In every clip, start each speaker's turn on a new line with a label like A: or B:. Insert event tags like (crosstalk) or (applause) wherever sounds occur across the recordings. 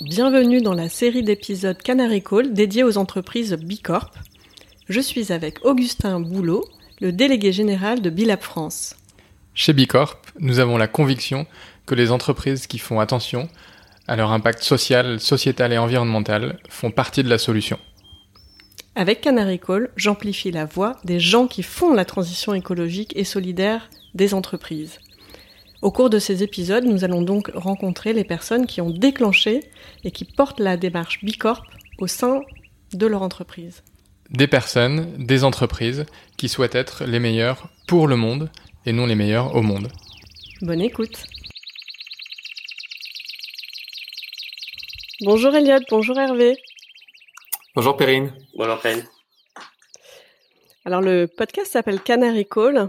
A: Bienvenue dans la série d'épisodes Canary Call dédiée aux entreprises Bicorp. Je suis avec Augustin Boulot, le délégué général de Bilab France.
B: Chez Bicorp, nous avons la conviction que les entreprises qui font attention à leur impact social, sociétal et environnemental font partie de la solution.
A: Avec Canary Call, j'amplifie la voix des gens qui font la transition écologique et solidaire des entreprises. Au cours de ces épisodes, nous allons donc rencontrer les personnes qui ont déclenché et qui portent la démarche Bicorp au sein de leur entreprise.
B: Des personnes, des entreprises qui souhaitent être les meilleures pour le monde et non les meilleures au monde.
A: Bonne écoute. Bonjour Elliot, bonjour Hervé.
C: Bonjour Perrine.
D: Bonjour Perrine.
A: Alors le podcast s'appelle Canary Call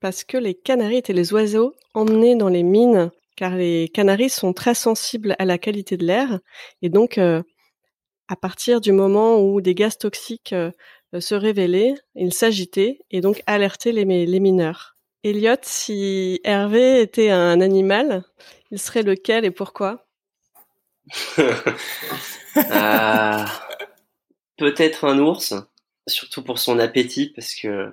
A: parce que les canaris étaient les oiseaux emmenés dans les mines, car les canaris sont très sensibles à la qualité de l'air, et donc euh, à partir du moment où des gaz toxiques euh, se révélaient, ils s'agitaient et donc alertaient les, mineurs. Elliot, si Hervé était un animal, il serait lequel et pourquoi? (laughs)
D: Euh, Peut-être un ours, surtout pour son appétit, parce que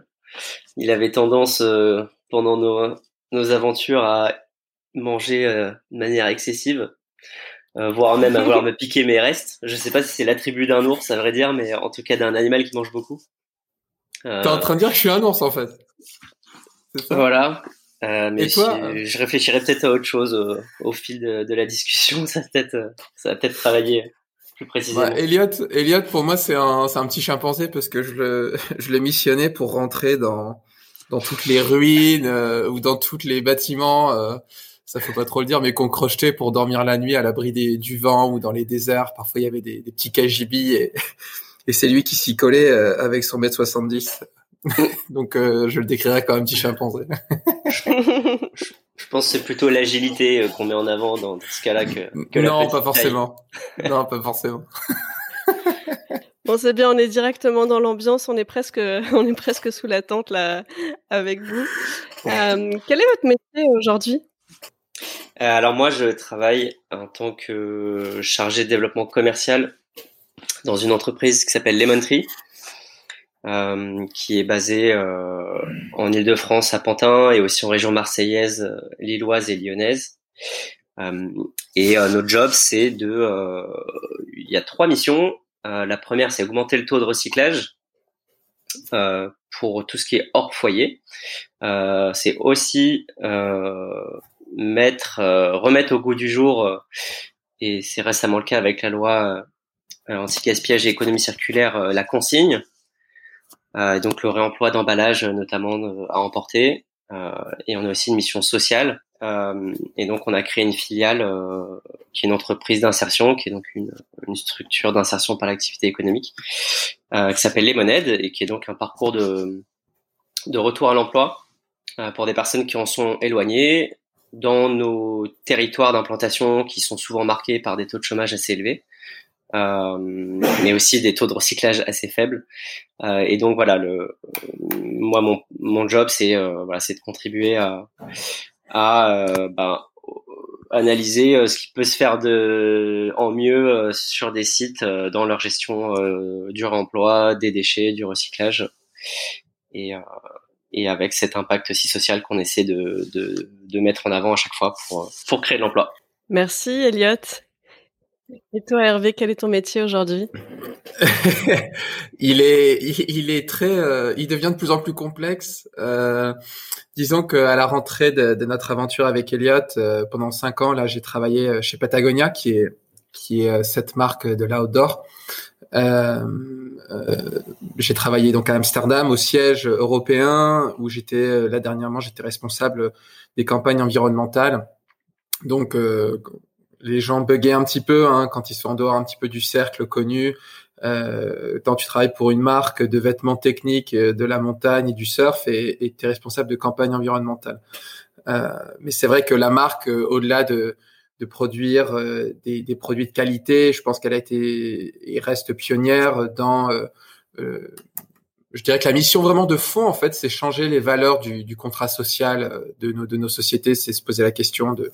D: il avait tendance euh, pendant nos, nos, aventures à manger euh, de manière excessive, euh, voire même à vouloir (laughs) me piquer mes restes. Je sais pas si c'est l'attribut d'un ours, à vrai dire, mais en tout cas d'un animal qui mange beaucoup.
C: T'es en train de dire que je suis un ours en fait.
D: Ça voilà. mais je réfléchirais peut-être à autre chose au, fil de, de, la discussion. (laughs) Ça va peut-être, ça va peut-être travailler plus précisément.
C: Ouais, Elliot, Elliot, pour moi, c'est un, c'est un petit chimpanzé parce que je le, je l'ai missionné pour rentrer dans, dans toutes les ruines euh, ou dans tous les bâtiments. Euh, ça faut pas trop le dire, mais qu'on crochetait pour dormir la nuit à l'abri du vent ou dans les déserts. Parfois, il y avait des, des petits KGB et, (laughs) et c'est lui qui s'y collait euh, avec son mètre 70. (laughs) Donc, euh, je le décrirais comme un petit chimpanzé. (laughs)
D: Je pense que c'est plutôt l'agilité euh, qu'on met en avant dans ce cas-là que, que
C: non, pas forcément. non, pas forcément. (laughs)
A: Bon, c'est bien, on est directement dans l'ambiance, on est presque, (laughs) on est presque sous la tente là avec vous. Euh, quel est votre métier aujourd'hui?
D: Euh, Alors moi, je travaille en tant que chargé de développement commercial dans une entreprise qui s'appelle Lemon Tree. Euh, qui est basé euh, en Ile-de-France à Pantin et aussi en région marseillaise, euh, lilloise et lyonnaise. et notre job, c'est de, il y a trois missions. la première, c'est augmenter le taux de recyclage pour tout ce qui est hors foyer. c'est aussi mettre, remettre au goût du jour, et c'est récemment le cas avec la loi anti-gaspillage et économie circulaire, la consigne. Euh, donc le réemploi d'emballage notamment euh, à emporter. Euh, et on a aussi une mission sociale. et donc on a créé une filiale qui est une entreprise d'insertion, qui est donc une, structure d'insertion par l'activité économique, qui s'appelle Les Monèdes et qui est donc un parcours de, de retour à l'emploi pour des personnes qui en sont éloignées dans nos territoires d'implantation qui sont souvent marqués par des taux de chômage assez élevés. Euh, mais aussi des taux de recyclage assez faibles. Euh, et donc voilà, le, moi mon, mon job c'est euh, voilà, c'est de contribuer à, à ben, analyser ce qui peut se faire de en mieux sur des sites dans leur gestion du réemploi, des déchets, du recyclage, et, et avec cet impact aussi social qu'on essaie de, de, de, mettre en avant à chaque fois pour, pour créer de l'emploi.
A: Merci Elliot. Et toi, Hervé, quel est ton métier aujourd'hui? (laughs)
C: Il est, très, euh, il devient de plus en plus complexe. Euh, disons qu'à la rentrée de, notre aventure avec Elliot, euh, pendant cinq ans, là, j'ai travaillé chez Patagonia, qui est, qui est cette marque de l'outdoor. j'ai travaillé donc à Amsterdam, au siège européen, où j'étais là dernièrement, j'étais responsable des campagnes environnementales. Donc les gens buguaient un petit peu hein, quand ils sont en dehors un petit peu du cercle connu. Euh, quand tu travailles pour une marque de vêtements techniques, euh, de la montagne et du surf, et tu es responsable de campagne environnementale. Euh, mais c'est vrai que la marque, euh, au-delà de, de produire euh, des, des, produits de qualité, je pense qu'elle a été et reste pionnière dans je dirais que la mission vraiment de fond, en fait, c'est changer les valeurs du, du contrat social de nos, de nos sociétés, c'est se poser la question de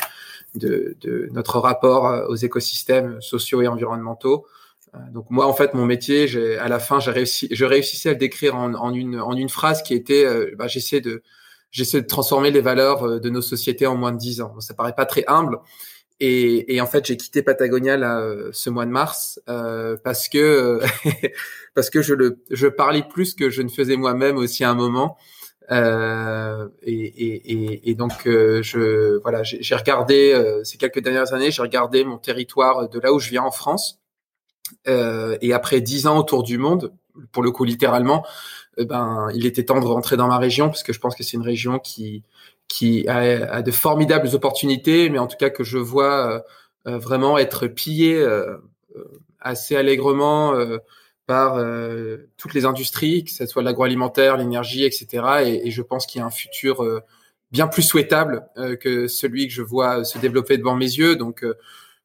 C: de, de notre rapport aux écosystèmes sociaux et environnementaux. Donc moi, en fait, mon métier, à la fin, j'ai réussi, je réussissais à le décrire en, en, une, en une phrase qui était, bah, j'essaie de, j'essaie de transformer les valeurs de nos sociétés en moins de dix ans. Ça paraît pas très humble, et, et, en fait, j'ai quitté Patagonia là, euh, ce mois de mars euh, parce que (laughs) parce que je le je parlais plus que je ne faisais moi-même aussi à un moment. Euh, et, et, et, donc euh, je voilà, j'ai regardé euh, ces quelques dernières années, j'ai regardé mon territoire de là où je viens en France. et après dix ans autour du monde, pour le coup littéralement, ben il était temps de rentrer dans ma région parce que je pense que c'est une région qui qui a, a, de formidables opportunités, mais en tout cas que je vois euh, vraiment être pillé euh, euh, assez allègrement par toutes les industries, que ce soit l'agroalimentaire, l'énergie, etc. Et, je pense qu'il y a un futur bien plus souhaitable que celui que je vois se développer devant mes yeux. Donc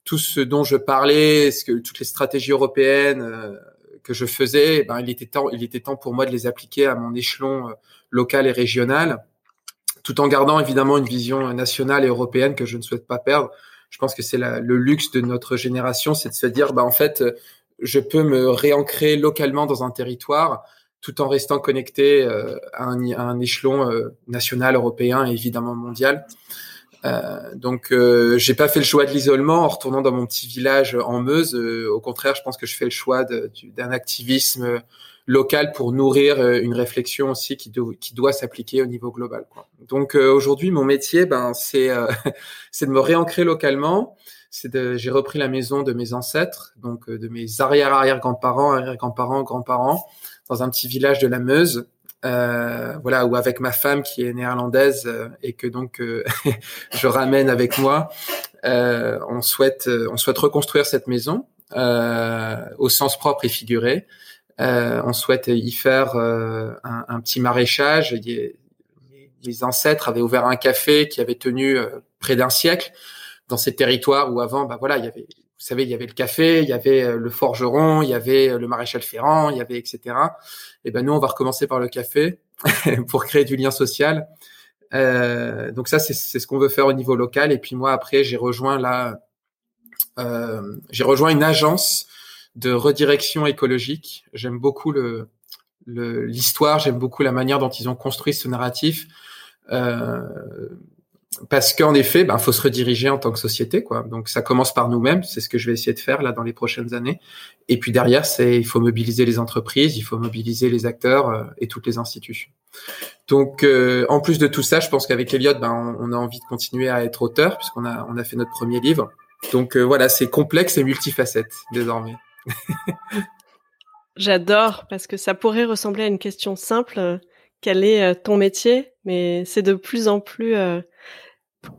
C: tout ce dont je parlais, ce que toutes les stratégies européennes que je faisais, ben, il était temps, il était temps pour moi de les appliquer à mon échelon local et régional tout en gardant évidemment une vision nationale et européenne que je ne souhaite pas perdre. Je pense que c'est le luxe de notre génération, c'est de se dire, bah en fait, je peux me réancrer localement dans un territoire tout en restant connecté euh, à, un, à, un, échelon euh, national, européen et évidemment mondial. Euh, donc, euh, j'ai pas fait le choix de l'isolement en retournant dans mon petit village en Meuse. au contraire, je pense que je fais le choix d'un activisme local pour nourrir euh, une réflexion aussi qui, doit s'appliquer au niveau global. Quoi. Donc euh, aujourd'hui, mon métier, ben c'est euh, (laughs) de me réancrer localement. J'ai repris la maison de mes ancêtres, donc de mes arrière arrière grands-parents, dans un petit village de la Meuse. Euh, voilà, où avec ma femme qui est néerlandaise et que donc (laughs) je ramène avec moi, on souhaite on souhaite reconstruire cette maison au sens propre et figuré. Euh, on souhaite y faire euh, un, un, petit maraîchage. Les ancêtres avaient ouvert un café qui avait tenu euh, près d'un siècle dans ces territoires où avant, bah voilà, il y avait, vous savez, il y avait le café, il y avait le forgeron, il y avait le maréchal ferrant, il y avait etc. Et ben nous, on va recommencer par le café (laughs) pour créer du lien social. Euh, donc ça, c'est ce qu'on veut faire au niveau local. Et puis moi, après, j'ai rejoint là, euh, j'ai rejoint une agence de redirection écologique. J'aime beaucoup le l'histoire, j'aime beaucoup la manière dont ils ont construit ce narratif. Euh, parce qu'en effet, ben, faut se rediriger en tant que société, quoi. Donc, ça commence par nous-mêmes. C'est ce que je vais essayer de faire là dans les prochaines années. Et puis derrière, c'est il faut mobiliser les entreprises, il faut mobiliser les acteurs euh, et toutes les institutions. Donc, euh, en plus de tout ça, je pense qu'avec Elliot, ben, on, a envie de continuer à être auteur puisqu'on a on a fait notre premier livre. Donc euh, voilà, c'est complexe et multifacette désormais.
A: J'adore parce que ça pourrait ressembler à une question simple. Euh, quel est euh, ton métier? Mais c'est de plus en plus euh,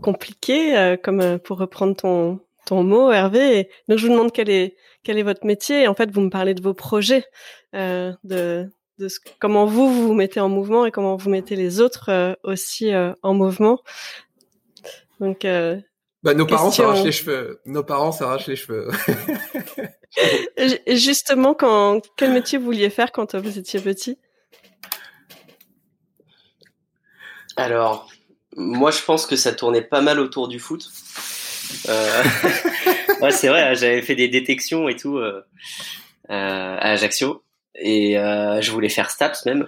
A: compliqué, comme pour reprendre ton ton mot, Hervé. donc je vous demande quel est quel est votre métier. en fait, vous me parlez de vos projets, de de comment vous vous, mettez en mouvement et comment vous mettez les autres aussi en mouvement. Donc
C: bah, nos parents s'arrachent les cheveux. Nos parents s'arrachent les cheveux. (laughs)
A: Justement, quand quel métier vous vouliez faire quand vous étiez petit?
D: Alors, moi, je pense que ça tournait pas mal autour du foot. Euh... (laughs) c'est vrai, hein, j'avais fait des détections et tout euh, euh, à Ajaccio et euh, je voulais faire Staps même.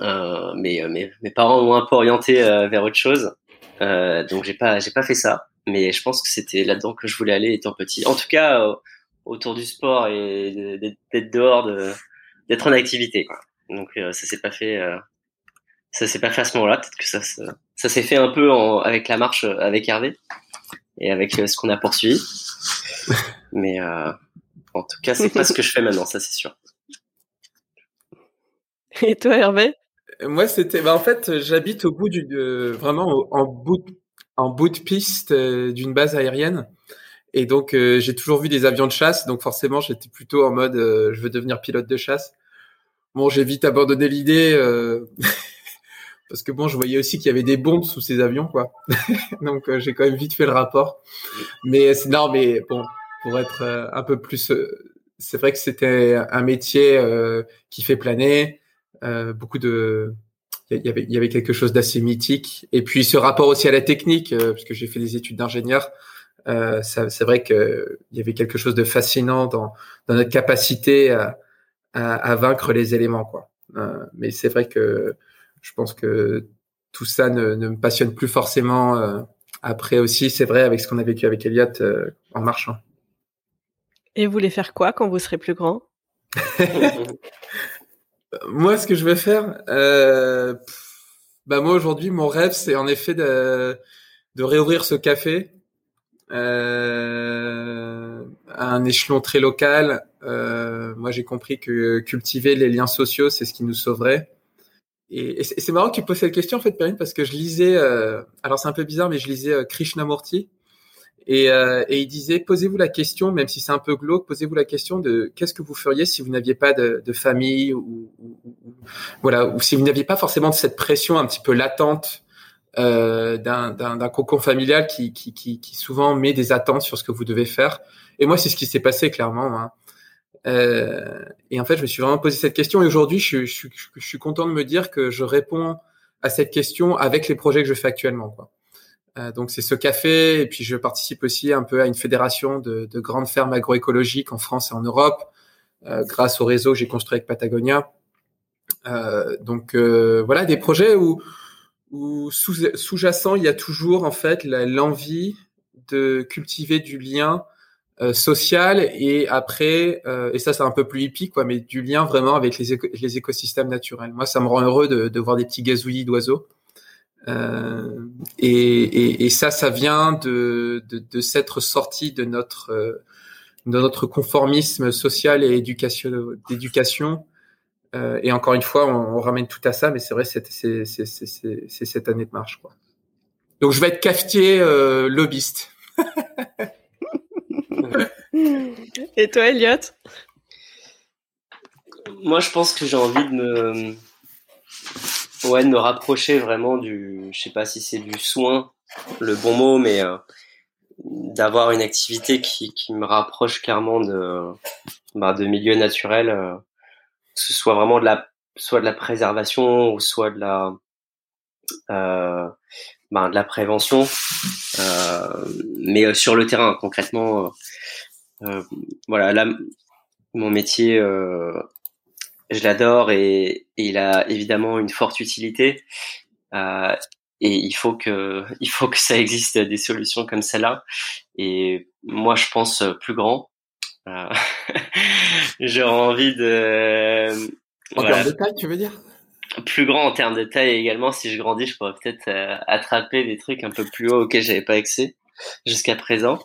D: Mais mes parents m'ont un peu orienté vers autre chose. Donc j'ai pas pas fait ça, mais je pense que c'était là-dedans que je voulais aller étant petit. En tout cas, autour du sport et d'être dehors, d'être en activité. Quoi. Donc euh, ça s'est pas fait ça s'est pas fait à ce moment-là. Peut-être que ça ça s'est fait un peu en, avec la marche avec Hervé et avec ce qu'on a poursuivi. (laughs) Mais en tout cas, c'est pas ce que je fais maintenant, ça c'est sûr.
A: Et toi, Hervé?
C: Moi, c'était, bah, en fait, j'habite au bout du, vraiment en bout, de, en bout de piste euh, d'une base aérienne. Et donc, euh, j'ai toujours vu des avions de chasse. Donc, forcément, j'étais plutôt en mode, euh, je veux devenir pilote de chasse. Bon, j'ai vite abandonné l'idée (laughs) parce que bon, je voyais aussi qu'il y avait des bombes sous ces avions, quoi. (laughs) donc, j'ai quand même vite fait le rapport. Mais c'est non, mais bon, pour être un peu plus, c'est vrai que c'était un métier qui fait planer. Euh, beaucoup de il y avait, il y avait quelque chose d'assez mythique. Et puis ce rapport aussi à la technique, euh, parce que j'ai fait des études d'ingénieur, euh, c'est vrai que il y avait quelque chose de fascinant dans, dans notre capacité à, à, à vaincre les éléments, quoi. Euh, mais c'est vrai que je pense que tout ça ne, ne me passionne plus forcément. Euh, après aussi, c'est vrai avec ce qu'on a vécu avec Elliot euh, en marchant.
A: Et vous voulez faire quoi quand vous serez plus grand? (laughs)
C: Moi, ce que je vais faire, euh, bah moi aujourd'hui, mon rêve, c'est en effet de, de réouvrir ce café euh, à un échelon très local. Euh, moi, j'ai compris que cultiver les liens sociaux, c'est ce qui nous sauverait. Et, c'est marrant que tu poses cette question en fait, Perrine, parce que je lisais, euh, alors c'est un peu bizarre, mais je lisais euh, Krishnamurti et, euh, et, il disait posez-vous la question, même si c'est un peu glauque, posez-vous la question de qu'est-ce que vous feriez si vous n'aviez pas de, de famille ou, ou, ou, voilà, ou si vous n'aviez pas forcément cette pression un petit peu latente euh, d'un cocon familial qui, qui, qui, qui, souvent met des attentes sur ce que vous devez faire. Et moi, c'est ce qui s'est passé clairement. Hein. Euh, et en fait, je me suis vraiment posé cette question. Et aujourd'hui, je, je, je, suis content de me dire que je réponds à cette question avec les projets que je fais actuellement. Quoi. Euh, donc c'est ce café, et puis je participe aussi un peu à une fédération de, de grandes fermes agroécologiques en France et en Europe, euh, grâce au réseau que j'ai construit avec Patagonia. Euh, donc euh, voilà des projets où, où sous-jacent il y a toujours en fait l'envie de cultiver du lien euh, social et après et ça c'est un peu plus hippie quoi, mais du lien vraiment avec les, les écosystèmes naturels. Moi ça me rend heureux de, de voir des petits gazouillis d'oiseaux. Euh, et, et, et, ça, ça vient de, de, de s'être sorti de notre euh, de notre conformisme social et éducation d'éducation. Euh, et encore une fois, on, on, ramène tout à ça, mais c'est vrai, c'est cette année de marche, quoi. Donc, je vais être cafetier euh, lobbyiste.
A: et toi, Elliot
D: Moi, je pense que j'ai envie de me ouais, de me rapprocher vraiment du, je sais pas si c'est du soin, le bon mot, mais euh, d'avoir une activité qui, qui me rapproche clairement de, bah, de milieux naturels, euh, soit vraiment de la, soit de la préservation ou soit de la, euh, bah, de la prévention, euh, mais sur le terrain concrètement. voilà, là, mon métier je l'adore et, et, il a évidemment une forte utilité. Euh, et il faut que (laughs) il faut que ça existe des solutions comme celle-là. Et moi, je pense plus grand. (laughs) Euh, J'aurais envie de.
C: En voilà. termes de taille, tu veux dire?
D: Plus grand en termes de taille également. Si je grandis, je pourrais peut-être euh, attraper des trucs un peu plus hauts auxquels j'avais pas accès jusqu'à présent.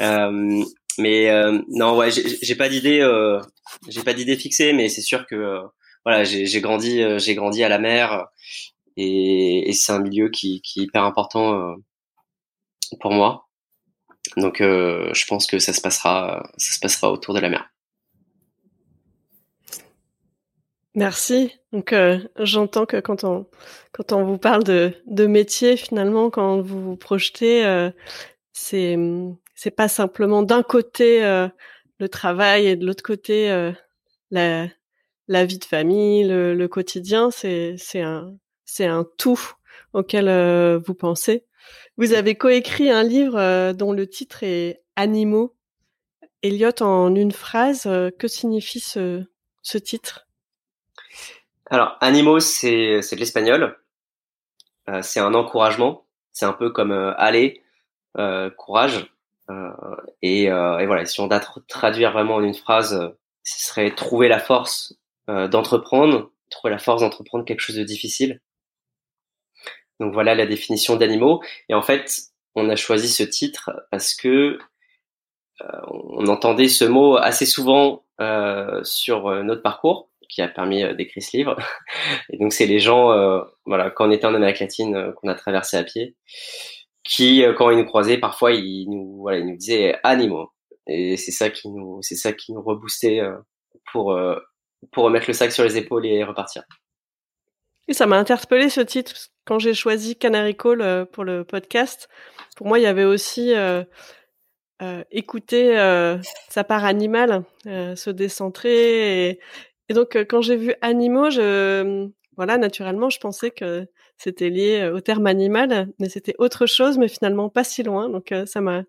D: Euh, mais euh, non, ouais, j'ai pas d'idée, euh, j'ai pas d'idée fixée, mais c'est sûr que euh, voilà, j'ai grandi, j'ai grandi à la mer et, et c'est un milieu qui, qui, est hyper important pour moi. Donc, je pense que ça se passera, ça se passera autour de la mer.
A: Merci. Donc, j'entends que quand on quand on vous parle de de métier, finalement, quand vous vous projetez, c'est c'est pas simplement d'un côté euh, le travail et de l'autre côté euh, la, la vie de famille, le, le quotidien. C'est c'est un c'est un tout auquel euh, vous pensez. Vous avez coécrit un livre euh, dont le titre est Animaux. Elliot, en une phrase, euh, que signifie ce, titre?
D: Alors, Animaux, c'est de l'espagnol. c'est un encouragement. C'est un peu comme allez, courage. Euh, et, euh, et, voilà, si on doit traduire vraiment en une phrase, euh, ce serait trouver la force d'entreprendre, trouver la force d'entreprendre quelque chose de difficile. Donc voilà la définition d'animaux. Et en fait, on a choisi ce titre parce que euh, on entendait ce mot assez souvent euh, sur notre parcours, qui a permis d'écrire ce livre. (laughs) Et donc c'est les gens, voilà, quand on était en Amérique latine, qu'on a traversé à pied, qui, euh, quand ils nous croisaient, parfois, ils nous, voilà, ils nous disaient animaux. Et c'est ça qui nous, c'est ça qui nous reboostait euh, pour, euh, pour remettre le sac sur les épaules et repartir.
A: Et ça m'a interpellé ce titre quand j'ai choisi Canary Call pour le podcast. Pour moi, il y avait aussi euh, euh, écouter euh, sa part animale, se décentrer. Et, et donc, quand j'ai vu animaux, je, voilà, naturellement, je pensais que c'était lié au terme animal, mais c'était autre chose, mais finalement pas si loin. Donc ça m'a,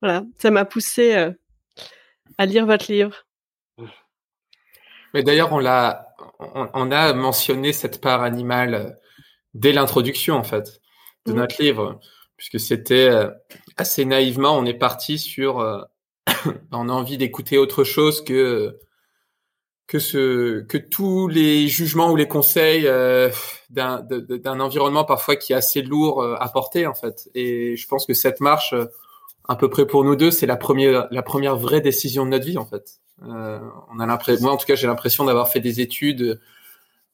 A: voilà, ça m'a poussé à lire votre livre.
C: Mais d'ailleurs, on l'a, on, a mentionné cette part animale dès l'introduction en fait de mmh. notre livre, puisque c'était assez naïvement, on est parti sur, (coughs) on a envie d'écouter autre chose que que ce que tous les jugements ou les conseils euh, d'un d'un environnement parfois qui est assez lourd euh, à porter en fait et je pense que cette marche euh, à peu près pour nous deux c'est la première la première vraie décision de notre vie en fait euh, on a l'impression moi en tout cas j'ai l'impression d'avoir fait des études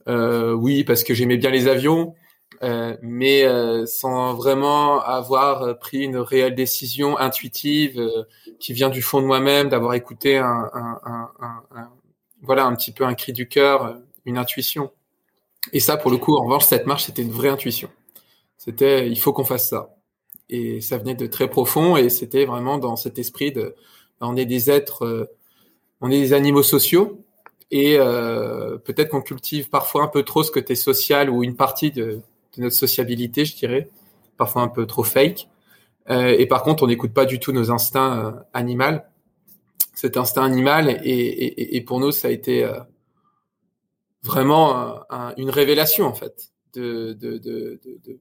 C: oui parce que j'aimais bien les avions mais sans vraiment avoir pris une réelle décision intuitive qui vient du fond de moi-même d'avoir écouté un, un, un, un voilà un petit peu un cri du cœur, euh, une intuition. Et ça, pour le coup, en revanche, cette marche, c'était une vraie intuition. C'était, il faut qu'on fasse ça. Et ça venait de très profond, et c'était vraiment dans cet esprit de, on est des êtres, euh, on est des animaux sociaux, et euh, peut-être qu'on cultive parfois un peu trop ce côté social ou une partie de, notre sociabilité, je dirais, parfois un peu trop fake. Euh, et par contre, on n'écoute pas du tout nos instincts euh, animaux cet instinct animal. Et, pour nous, ça a été vraiment une révélation, en fait, de,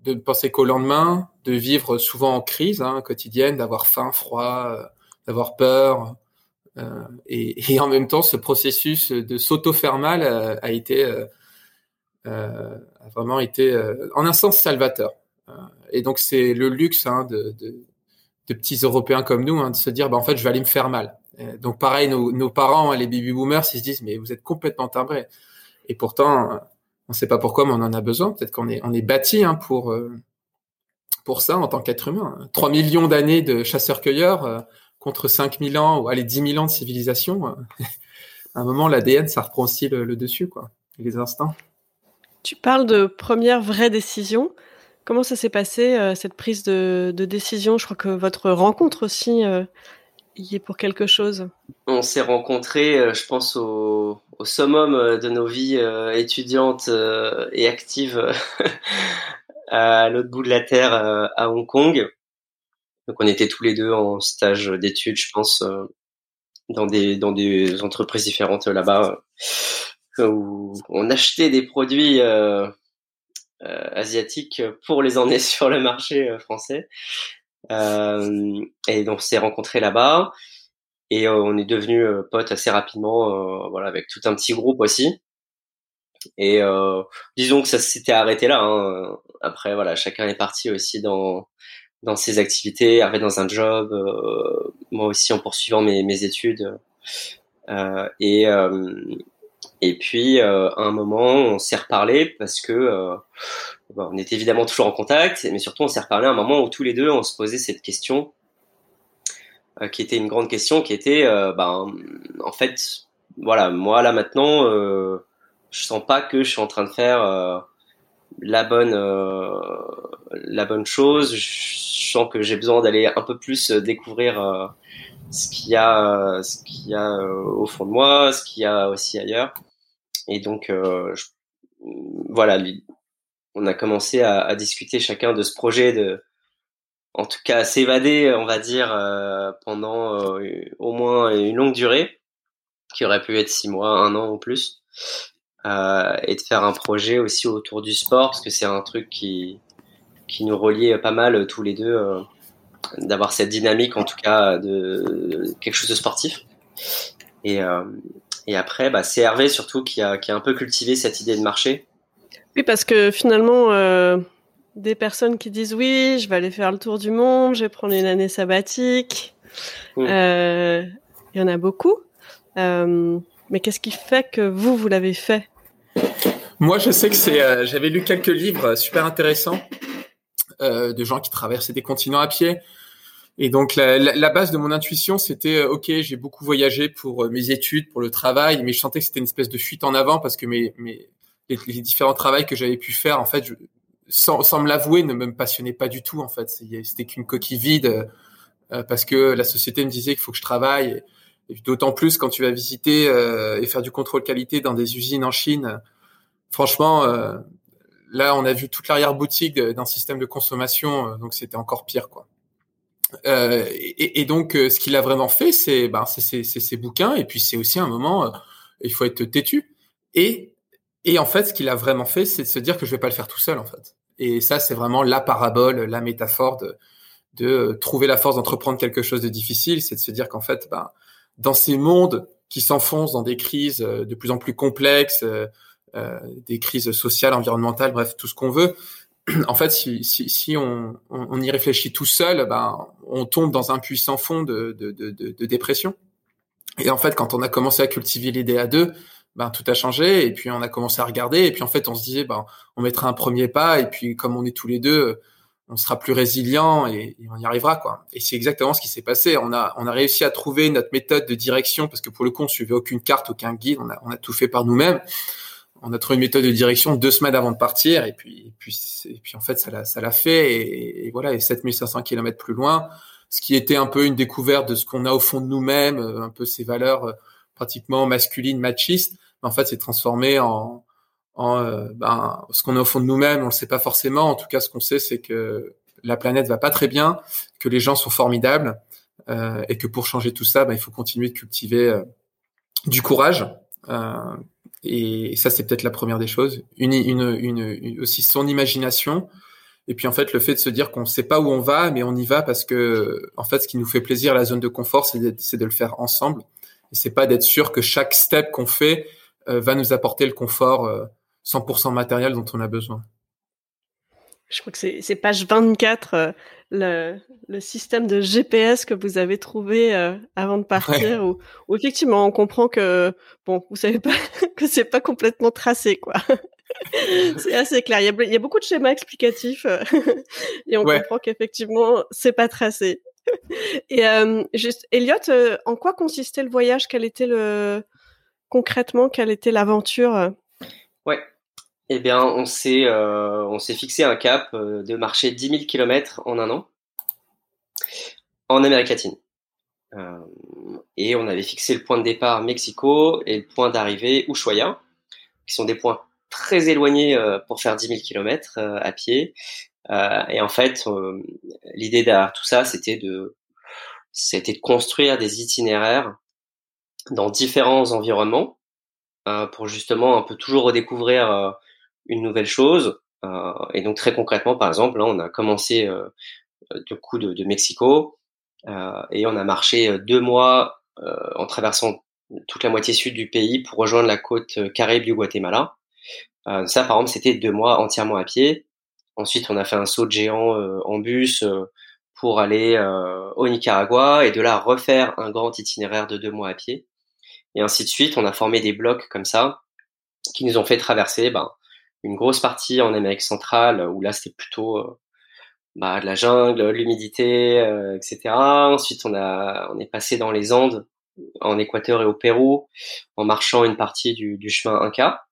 C: ne penser qu'au lendemain, de vivre souvent en crise hein, quotidienne, d'avoir faim, froid, d'avoir peur. Euh, et, en même temps, ce processus de s'auto-faire mal a, été a vraiment été en un sens salvateur. et donc c'est le luxe hein, de, petits Européens comme nous hein, de se dire bah, en fait je vais aller me faire mal. Euh, donc pareil, nos, parents, les baby boomers, ils se disent mais vous êtes complètement timbrés. Et pourtant, on ne sait pas pourquoi, mais on en a besoin. Peut-être qu'on est, bâti hein, pour euh, pour ça en tant qu'être humain. 3 millions d'années de chasseurs-cueilleurs euh, contre 5000 ans ou allez 10 000 ans de civilisation. (laughs) à un moment, l'ADN, ça reprend aussi le, dessus, quoi, les instincts.
A: Tu parles de première vraie décision. Comment ça s'est passé, cette prise de, décision? Je crois que votre rencontre aussi y est pour quelque chose
D: On s'est rencontrés, euh, je pense, au, summum euh, de nos vies euh, étudiantes et actives (laughs) à l'autre bout de la Terre, à Hong Kong. Donc on était tous les deux en stage d'études, je pense, dans des dans des entreprises différentes là-bas, où on achetait des produits asiatiques pour les emmener (laughs) sur le marché français. Euh, et donc, on s'est rencontrés là-bas et euh, on est devenus euh, potes assez rapidement, voilà, avec tout un petit groupe aussi. Et disons que ça s'était arrêté là. Hein. Après, voilà, chacun est parti aussi dans dans ses activités, arrivé dans un job, moi aussi en poursuivant mes, mes études. Euh, et, et puis, à un moment, on s'est reparlé parce que on était évidemment toujours en contact, mais surtout on s'est reparlé à un moment où tous les deux on se posait cette question, euh, qui était une grande question, qui était, euh, ben, en fait, voilà, moi là maintenant, euh, je sens pas que je suis en train de faire euh, la bonne, la bonne chose. Je sens que j'ai besoin d'aller un peu plus découvrir ce qu'il y a, ce qu'il y a au fond de moi, ce qu'il y a aussi ailleurs. Et donc, je, voilà, on a commencé à, discuter chacun de ce projet de, en tout cas, s'évader, on va dire, euh, pendant euh, au moins une longue durée, qui aurait pu être six mois, un an ou plus, euh, et de faire un projet aussi autour du sport, parce que c'est un truc qui qui nous reliait pas mal tous les deux, d'avoir cette dynamique, en tout cas, de, quelque chose de sportif. Et, et après, bah, c'est Hervé surtout qui a, qui a un peu cultivé cette idée de marché
A: oui, parce que finalement, euh, des personnes qui disent oui, je vais aller faire le tour du monde, je vais prendre une année sabbatique, euh, il y en a beaucoup. Euh, mais qu'est-ce qui fait que vous, vous l'avez fait?
C: Moi, je sais que c'est. J'avais lu quelques livres super intéressants de gens qui traversaient des continents à pied. Et donc la, base de mon intuition, c'était ok, j'ai beaucoup voyagé pour mes études, pour le travail, mais je sentais que c'était une espèce de fuite en avant parce que mes, mes les, différents travaux que j'avais pu faire, en fait, sans, sans me l'avouer, ne me passionnait pas du tout. En fait, c'était qu'une coquille vide euh, parce que la société me disait qu'il faut que je travaille. D'autant plus quand tu vas visiter euh, et faire du contrôle qualité dans des usines en Chine, franchement, là, on a vu toute l'arrière-boutique d'un système de consommation, donc c'était encore pire, quoi. Euh, et, donc, ce qu'il a vraiment fait, c'est ben, ses bouquins, et puis c'est aussi un moment, il faut être têtu. Et, et en fait, ce qu'il a vraiment fait, c'est de se dire que je vais pas le faire tout seul, en fait. Et ça, c'est vraiment la parabole, la métaphore de, de trouver la force d'entreprendre quelque chose de difficile, c'est de se dire qu'en fait, ben, dans ces mondes qui s'enfoncent dans des crises euh, de plus en plus complexes, euh, euh, des crises sociales, environnementales, bref, tout ce qu'on veut, en fait, si, si, si on, on, y réfléchit tout seul, ben, on tombe dans un puissant fond de, de, de, de, dépression. Et en fait, quand on a commencé à cultiver l'idée à deux, ben, tout a changé. Et puis, on a commencé à regarder. Et puis, en fait, on se disait, ben, on mettra un premier pas. Et puis, comme on est tous les deux, on sera plus résilient et, on y arrivera quoi. Et c'est exactement ce qui s'est passé. On a on a réussi à trouver notre méthode de direction parce que pour le coup on suivait aucune carte, aucun guide. On a on a tout fait par nous-mêmes. On a trouvé une méthode de direction deux semaines avant de partir et puis et puis et puis en fait ça l'a ça l'a fait et, voilà et 7500 km plus loin, ce qui était un peu une découverte de ce qu'on a au fond de nous-mêmes, euh, un peu ces valeurs euh, pratiquement masculines, machistes. En fait, c'est transformé en euh, ben, ce qu'on a au fond de nous-mêmes, on le sait pas forcément. En tout cas, ce qu'on sait, c'est que la planète va pas très bien, que les gens sont formidables, euh, et que pour changer tout ça, ben, il faut continuer de cultiver euh, du courage. Euh, et ça, c'est peut-être la première des choses. Une, une, une, aussi son imagination. Et puis en fait, le fait de se dire qu'on ne sait pas où on va, mais on y va parce que en fait, ce qui nous fait plaisir, la zone de confort, c'est de, de, le faire ensemble. Et c'est pas d'être sûr que chaque step qu'on fait va nous apporter le confort 100% matériel dont on a besoin.
A: Je crois que c'est page 24, euh, le, le, système de GPS que vous avez trouvé euh, avant de partir, où, effectivement on comprend que bon, vous savez pas (laughs) que c'est pas complètement tracé, quoi. (laughs) c'est assez clair. Il y, a, il y, a, beaucoup de schémas explicatifs euh, (laughs) et on comprend qu'effectivement c'est pas tracé. et juste, Elliot, en quoi consistait le voyage? Quel était le concrètement Quelle était l'aventure
D: Ouais. Eh bien, on s'est euh, on s'est fixé un cap euh, de marcher 10 000 km en un an en Amérique latine. Euh, et on avait fixé le point de départ Mexico et le point d'arrivée Ushuaia, qui sont des points très éloignés pour faire 10 000 km à pied. et en fait, l'idée derrière tout ça, c'était de c'était de construire des itinéraires dans différents environnements pour justement un peu toujours redécouvrir une nouvelle chose. Euh, et donc très concrètement, par exemple, là, on a commencé de coup de, de Mexico et on a marché deux mois en traversant toute la moitié sud du pays pour rejoindre la côte Caraïbe du Guatemala. Euh, ça, par exemple, c'était deux mois entièrement à pied. Ensuite, on a fait un saut de géant euh, en bus euh, pour aller au Nicaragua et de là refaire un grand itinéraire de deux mois à pied et ainsi de suite. On a formé des blocs comme ça qui nous ont fait traverser ben, une grosse partie en Amérique centrale où là c'était plutôt euh, bah, de la jungle, l'humidité, euh, etc. Ensuite on a on est passé dans les Andes en Équateur et au Pérou en marchant une partie du, chemin Inca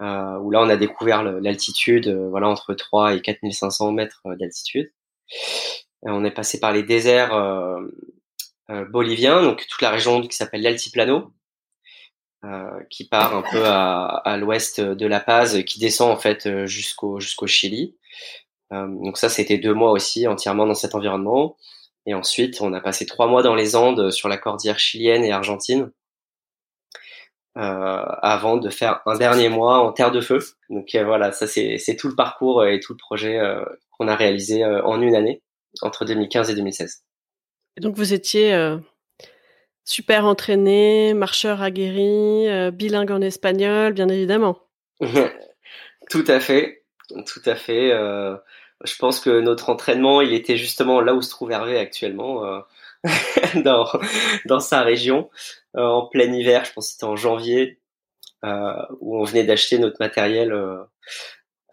D: euh, où là on a découvert l'altitude voilà entre 3 et 4500 mètres d'altitude. On est passé par les déserts boliviens, donc toute la région qui s'appelle l'Altiplano, euh, qui part un peu à, à l'ouest de La Paz, qui descend en fait euh, jusqu'au jusqu'au Chili. Euh, donc ça, c'était deux mois aussi entièrement dans cet environnement. Et ensuite, on a passé trois mois dans les Andes sur la cordillère chilienne et argentine, euh, avant de faire un dernier mois en terre de feu. Donc voilà, ça c'est tout le parcours et tout le projet qu'on a réalisé en une année entre 2015 et 2016.
A: Et donc vous étiez Super entraîné, marcheur aguerri, euh, bilingue en espagnol, bien évidemment. (laughs)
D: tout à fait, tout à fait. Euh, je pense que notre entraînement, il était justement là où se trouve Hervé actuellement, euh, (laughs) dans, dans sa région, en plein hiver. Je pense que c'était en janvier, où on venait d'acheter notre matériel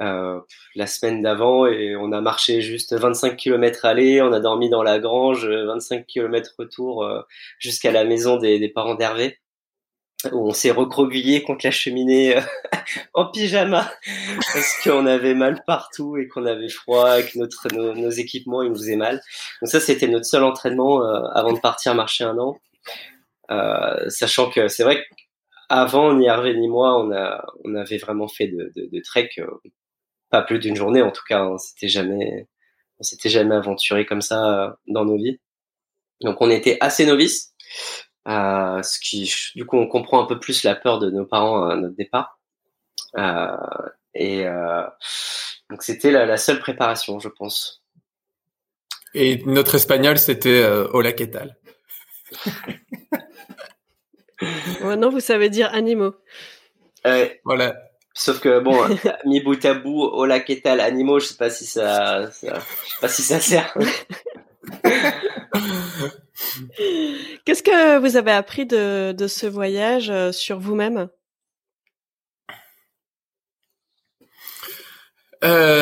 D: euh, la semaine d'avant et on a marché juste 25 km aller, on a dormi dans la grange, 25 km retour euh, jusqu'à la maison des, des parents d'Hervé où on s'est recroquevillé contre la cheminée euh, (laughs) en pyjama parce qu'on avait mal partout et qu'on avait froid et que notre, nos, équipements ils nous faisaient mal. Donc ça c'était notre seul entraînement avant de partir marcher un an. Euh, sachant que c'est vrai avant, ni Hervé ni moi, on a, on avait vraiment fait de, de, de trek, euh, pas plus d'une journée en tout cas. Hein. C'était jamais, on s'était jamais aventuré comme ça euh, dans nos vies. Donc on était assez novices, euh, ce qui, du coup, on comprend un peu plus la peur de nos parents à notre départ. Euh, et euh, donc c'était la, la, seule préparation, je pense.
C: Et notre espagnol, c'était euh, Hola, ¿qué tal? (laughs)
A: Maintenant, vous savez dire animaux.
C: voilà.
D: Sauf que bon, (laughs) mi bout à bout, hola, ¿qué tal, animaux, je sais pas si ça, ça je sais pas si ça sert. (laughs)
A: Qu'est-ce que vous avez appris de, de ce voyage euh, sur vous-même?
C: Euh,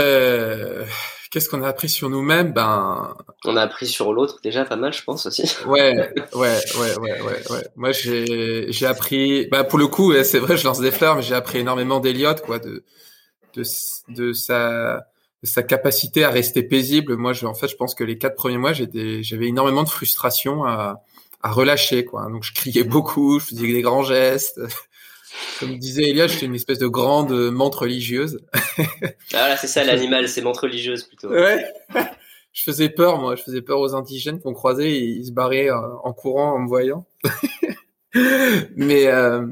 C: Qu'est-ce qu'on a appris sur nous-mêmes? Ben,
D: on a appris sur l'autre déjà pas mal, je pense aussi.
C: Ouais, ouais, ouais, ouais, ouais, ouais. Moi, j'ai j'ai appris. Bah, pour le coup, c'est vrai, je lance des fleurs, mais j'ai appris énormément d'Eliott, quoi, de de de sa sa capacité à rester paisible. Moi, je, en fait, je pense que les quatre premiers mois, j'étais, j'avais énormément de frustration à, à relâcher, quoi. Donc, je criais beaucoup, je faisais des grands gestes. Comme disait Elia, j'étais une espèce de grande menthe religieuse. (laughs)
D: ah là, c'est ça l'animal, c'est menthe religieuse plutôt.
C: Ouais. (laughs) Je faisais peur, moi. Je faisais peur aux indigènes qu'on croisait et ils se barraient euh, en courant en me voyant. (laughs) mais euh,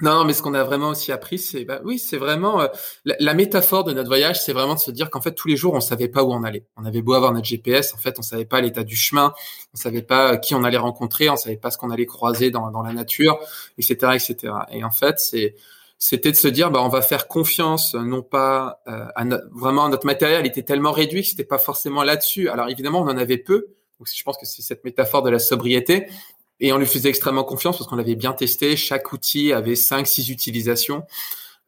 C: non, mais ce qu'on a vraiment aussi appris, c'est bah oui, c'est vraiment euh, la, métaphore de notre voyage, c'est vraiment de se dire qu'en fait tous les jours on savait pas où on allait. On avait beau avoir notre GPS, en fait on savait pas l'état du chemin, on savait pas qui on allait rencontrer, on savait pas ce qu'on allait croiser dans, dans la nature, etc., etc. Et en fait c'est c'était de se dire bah on va faire confiance non pas euh, à vraiment notre matériel était tellement réduit que c'était pas forcément là-dessus. Alors évidemment on en avait peu, donc je pense que c'est cette métaphore de la sobriété, et on lui faisait extrêmement confiance parce qu'on avait bien testé. Chaque outil avait cinq, six utilisations.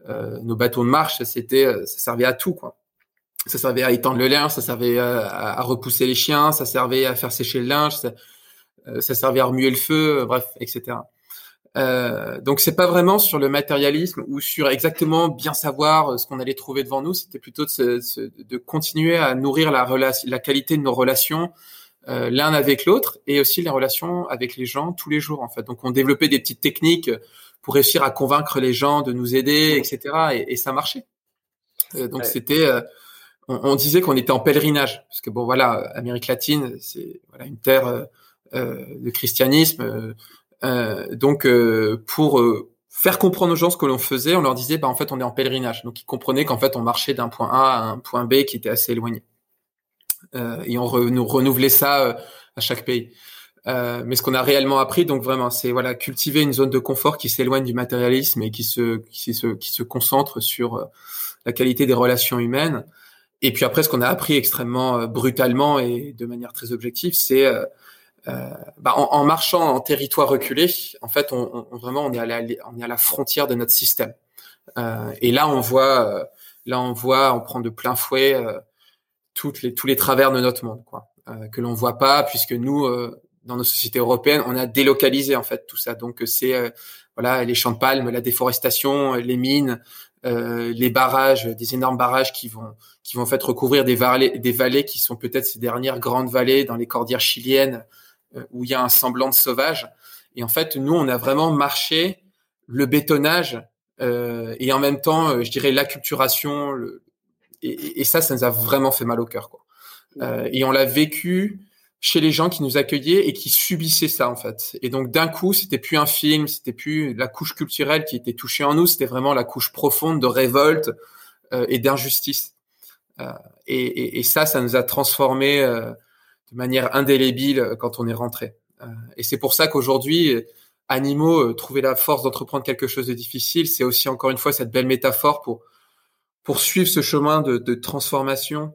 C: Euh, nos bateaux de marche, c'était, euh, ça servait à tout, quoi. Ça servait à étendre le linge, ça servait à, à repousser les chiens, ça servait à faire sécher le linge, ça, euh, ça servait à remuer le feu, euh, bref, etc. Euh, donc c'est pas vraiment sur le matérialisme ou sur exactement bien savoir ce qu'on allait trouver devant nous. C'était plutôt de, de, continuer à nourrir la, la qualité de nos relations, euh, l'un avec l'autre et aussi les relations avec les gens tous les jours en fait. Donc on développait des petites techniques pour réussir à convaincre les gens de nous aider, etc. Et, et ça marchait. Euh, donc c'était, euh, on, on, disait qu'on était en pèlerinage parce que bon voilà, Amérique latine c'est voilà une terre de christianisme. donc pour faire comprendre aux gens ce que l'on faisait, on leur disait bah en fait on est en pèlerinage. Donc ils comprenaient qu'en fait on marchait d'un point A à un point B qui était assez éloigné. Euh, et on re, nous renouvelait ça euh, à chaque pays. Euh, mais ce qu'on a réellement appris, donc vraiment, c'est voilà cultiver une zone de confort qui s'éloigne du matérialisme et qui se qui se qui se concentre sur la qualité des relations humaines. Et puis après, ce qu'on a appris extrêmement brutalement et de manière très objective, c'est euh, bah, en, en, marchant en territoire reculé, en fait, on, on, vraiment on est à la on est à la frontière de notre système. Euh, et là, on voit, là, on voit, on prend de plein fouet toutes les, tous les travers de notre monde, quoi, euh, que l'on voit pas, puisque nous, euh, dans nos sociétés européennes, on a délocalisé en fait tout ça. Donc c'est euh, voilà les champs de palmes, la déforestation, les mines, les barrages, des énormes barrages qui vont qui vont en fait recouvrir des vallées, des vallées qui sont peut-être ces dernières grandes vallées dans les cordillères chiliennes où il y a un semblant de sauvage. Et en fait, nous, on a vraiment marché le bétonnage et en même temps, je dirais l'acculturation, le, et, et, ça, ça nous a vraiment fait mal au cœur. Quoi. Euh, et on l'a vécu chez les gens qui nous accueillaient et qui subissaient ça en fait. Et donc d'un coup, c'était plus un film, c'était plus la couche culturelle qui était touchée en nous, c'était vraiment la couche profonde de révolte euh, et d'injustice. Euh, et, et, et, ça, ça nous a transformés euh, de manière indélébile quand on est rentré. Euh, et c'est pour ça qu'aujourd'hui, animaux, trouver la force d'entreprendre quelque chose de difficile, c'est aussi encore une fois cette belle métaphore pour poursuivre ce chemin de, transformation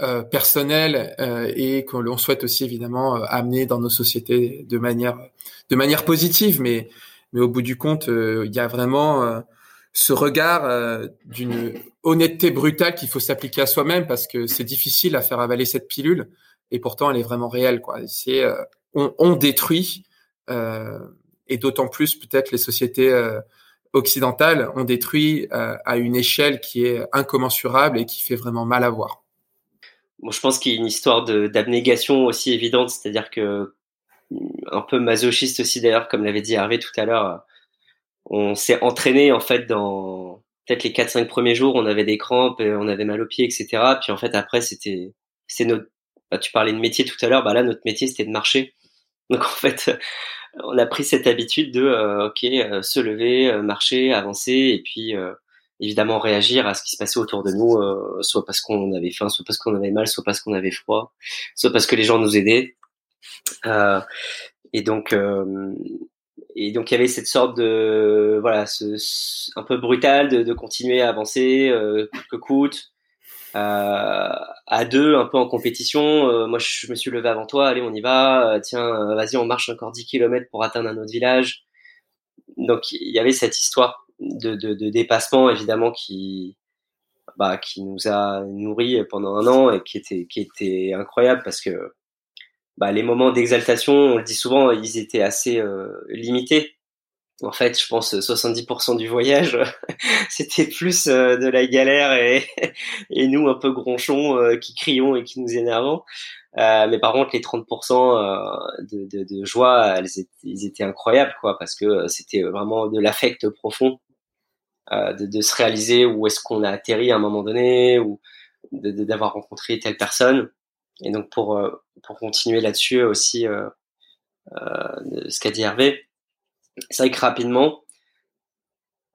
C: euh, personnelle euh, et que l'on souhaite aussi évidemment euh, amener dans nos sociétés de manière de manière positive, mais mais au bout du compte, il y a vraiment ce regard d'une honnêteté brutale qu'il faut s'appliquer à soi-même parce que c'est difficile à faire avaler cette pilule et pourtant elle est vraiment réelle quoi. C'est on, détruit et d'autant plus peut-être les sociétés occidentales ont détruit euh, à une échelle qui est incommensurable et qui fait vraiment mal à voir.
D: Je pense qu'il y a une histoire d'abnégation aussi évidente, c'est-à-dire que un peu masochiste aussi d'ailleurs, comme l'avait dit Hervé tout à l'heure. on s'est entraîné en fait dans peut-être les 4-5 premiers jours, on avait des crampes, et on avait mal aux pieds, etc. Puis en fait après c'était c'est notre bah, tu parlais de métier tout à l'heure, bah là notre métier c'était de marcher. Donc en fait on a pris cette habitude de euh, ok euh, se lever, euh, marcher, avancer et puis évidemment réagir à ce qui se passait autour de nous, soit parce qu'on avait faim, soit parce qu'on avait mal, soit parce qu'on avait froid, soit parce que les gens nous aidaient. et donc et donc il y avait cette sorte de voilà ce, un peu brutal de, de continuer à avancer euh, que coûte euh, à deux un peu en compétition euh, moi je me suis levé avant toi allez on y va tiens vas-y on marche encore 10 km pour atteindre un autre village donc il y avait cette histoire de, de, de dépassement évidemment qui bah, qui nous a nourris pendant un an et qui était qui était incroyable parce que bah, les moments d'exaltation, on le dit souvent, ils étaient assez euh, limités. En fait, je pense 70% du voyage, (laughs) c'était plus euh, de la galère et, (laughs) et nous un peu gronchons euh, qui crions et qui nous énervons. mais par contre, les 30% de, de, de, joie, elles étaient, ils étaient incroyables, quoi, parce que c'était vraiment de l'affect profond, de, de, se réaliser où est-ce qu'on a atterri à un moment donné, ou d'avoir rencontré telle personne. Et donc pour euh, pour continuer là-dessus aussi euh, euh, ce qu'a dit Hervé, c'est vrai que rapidement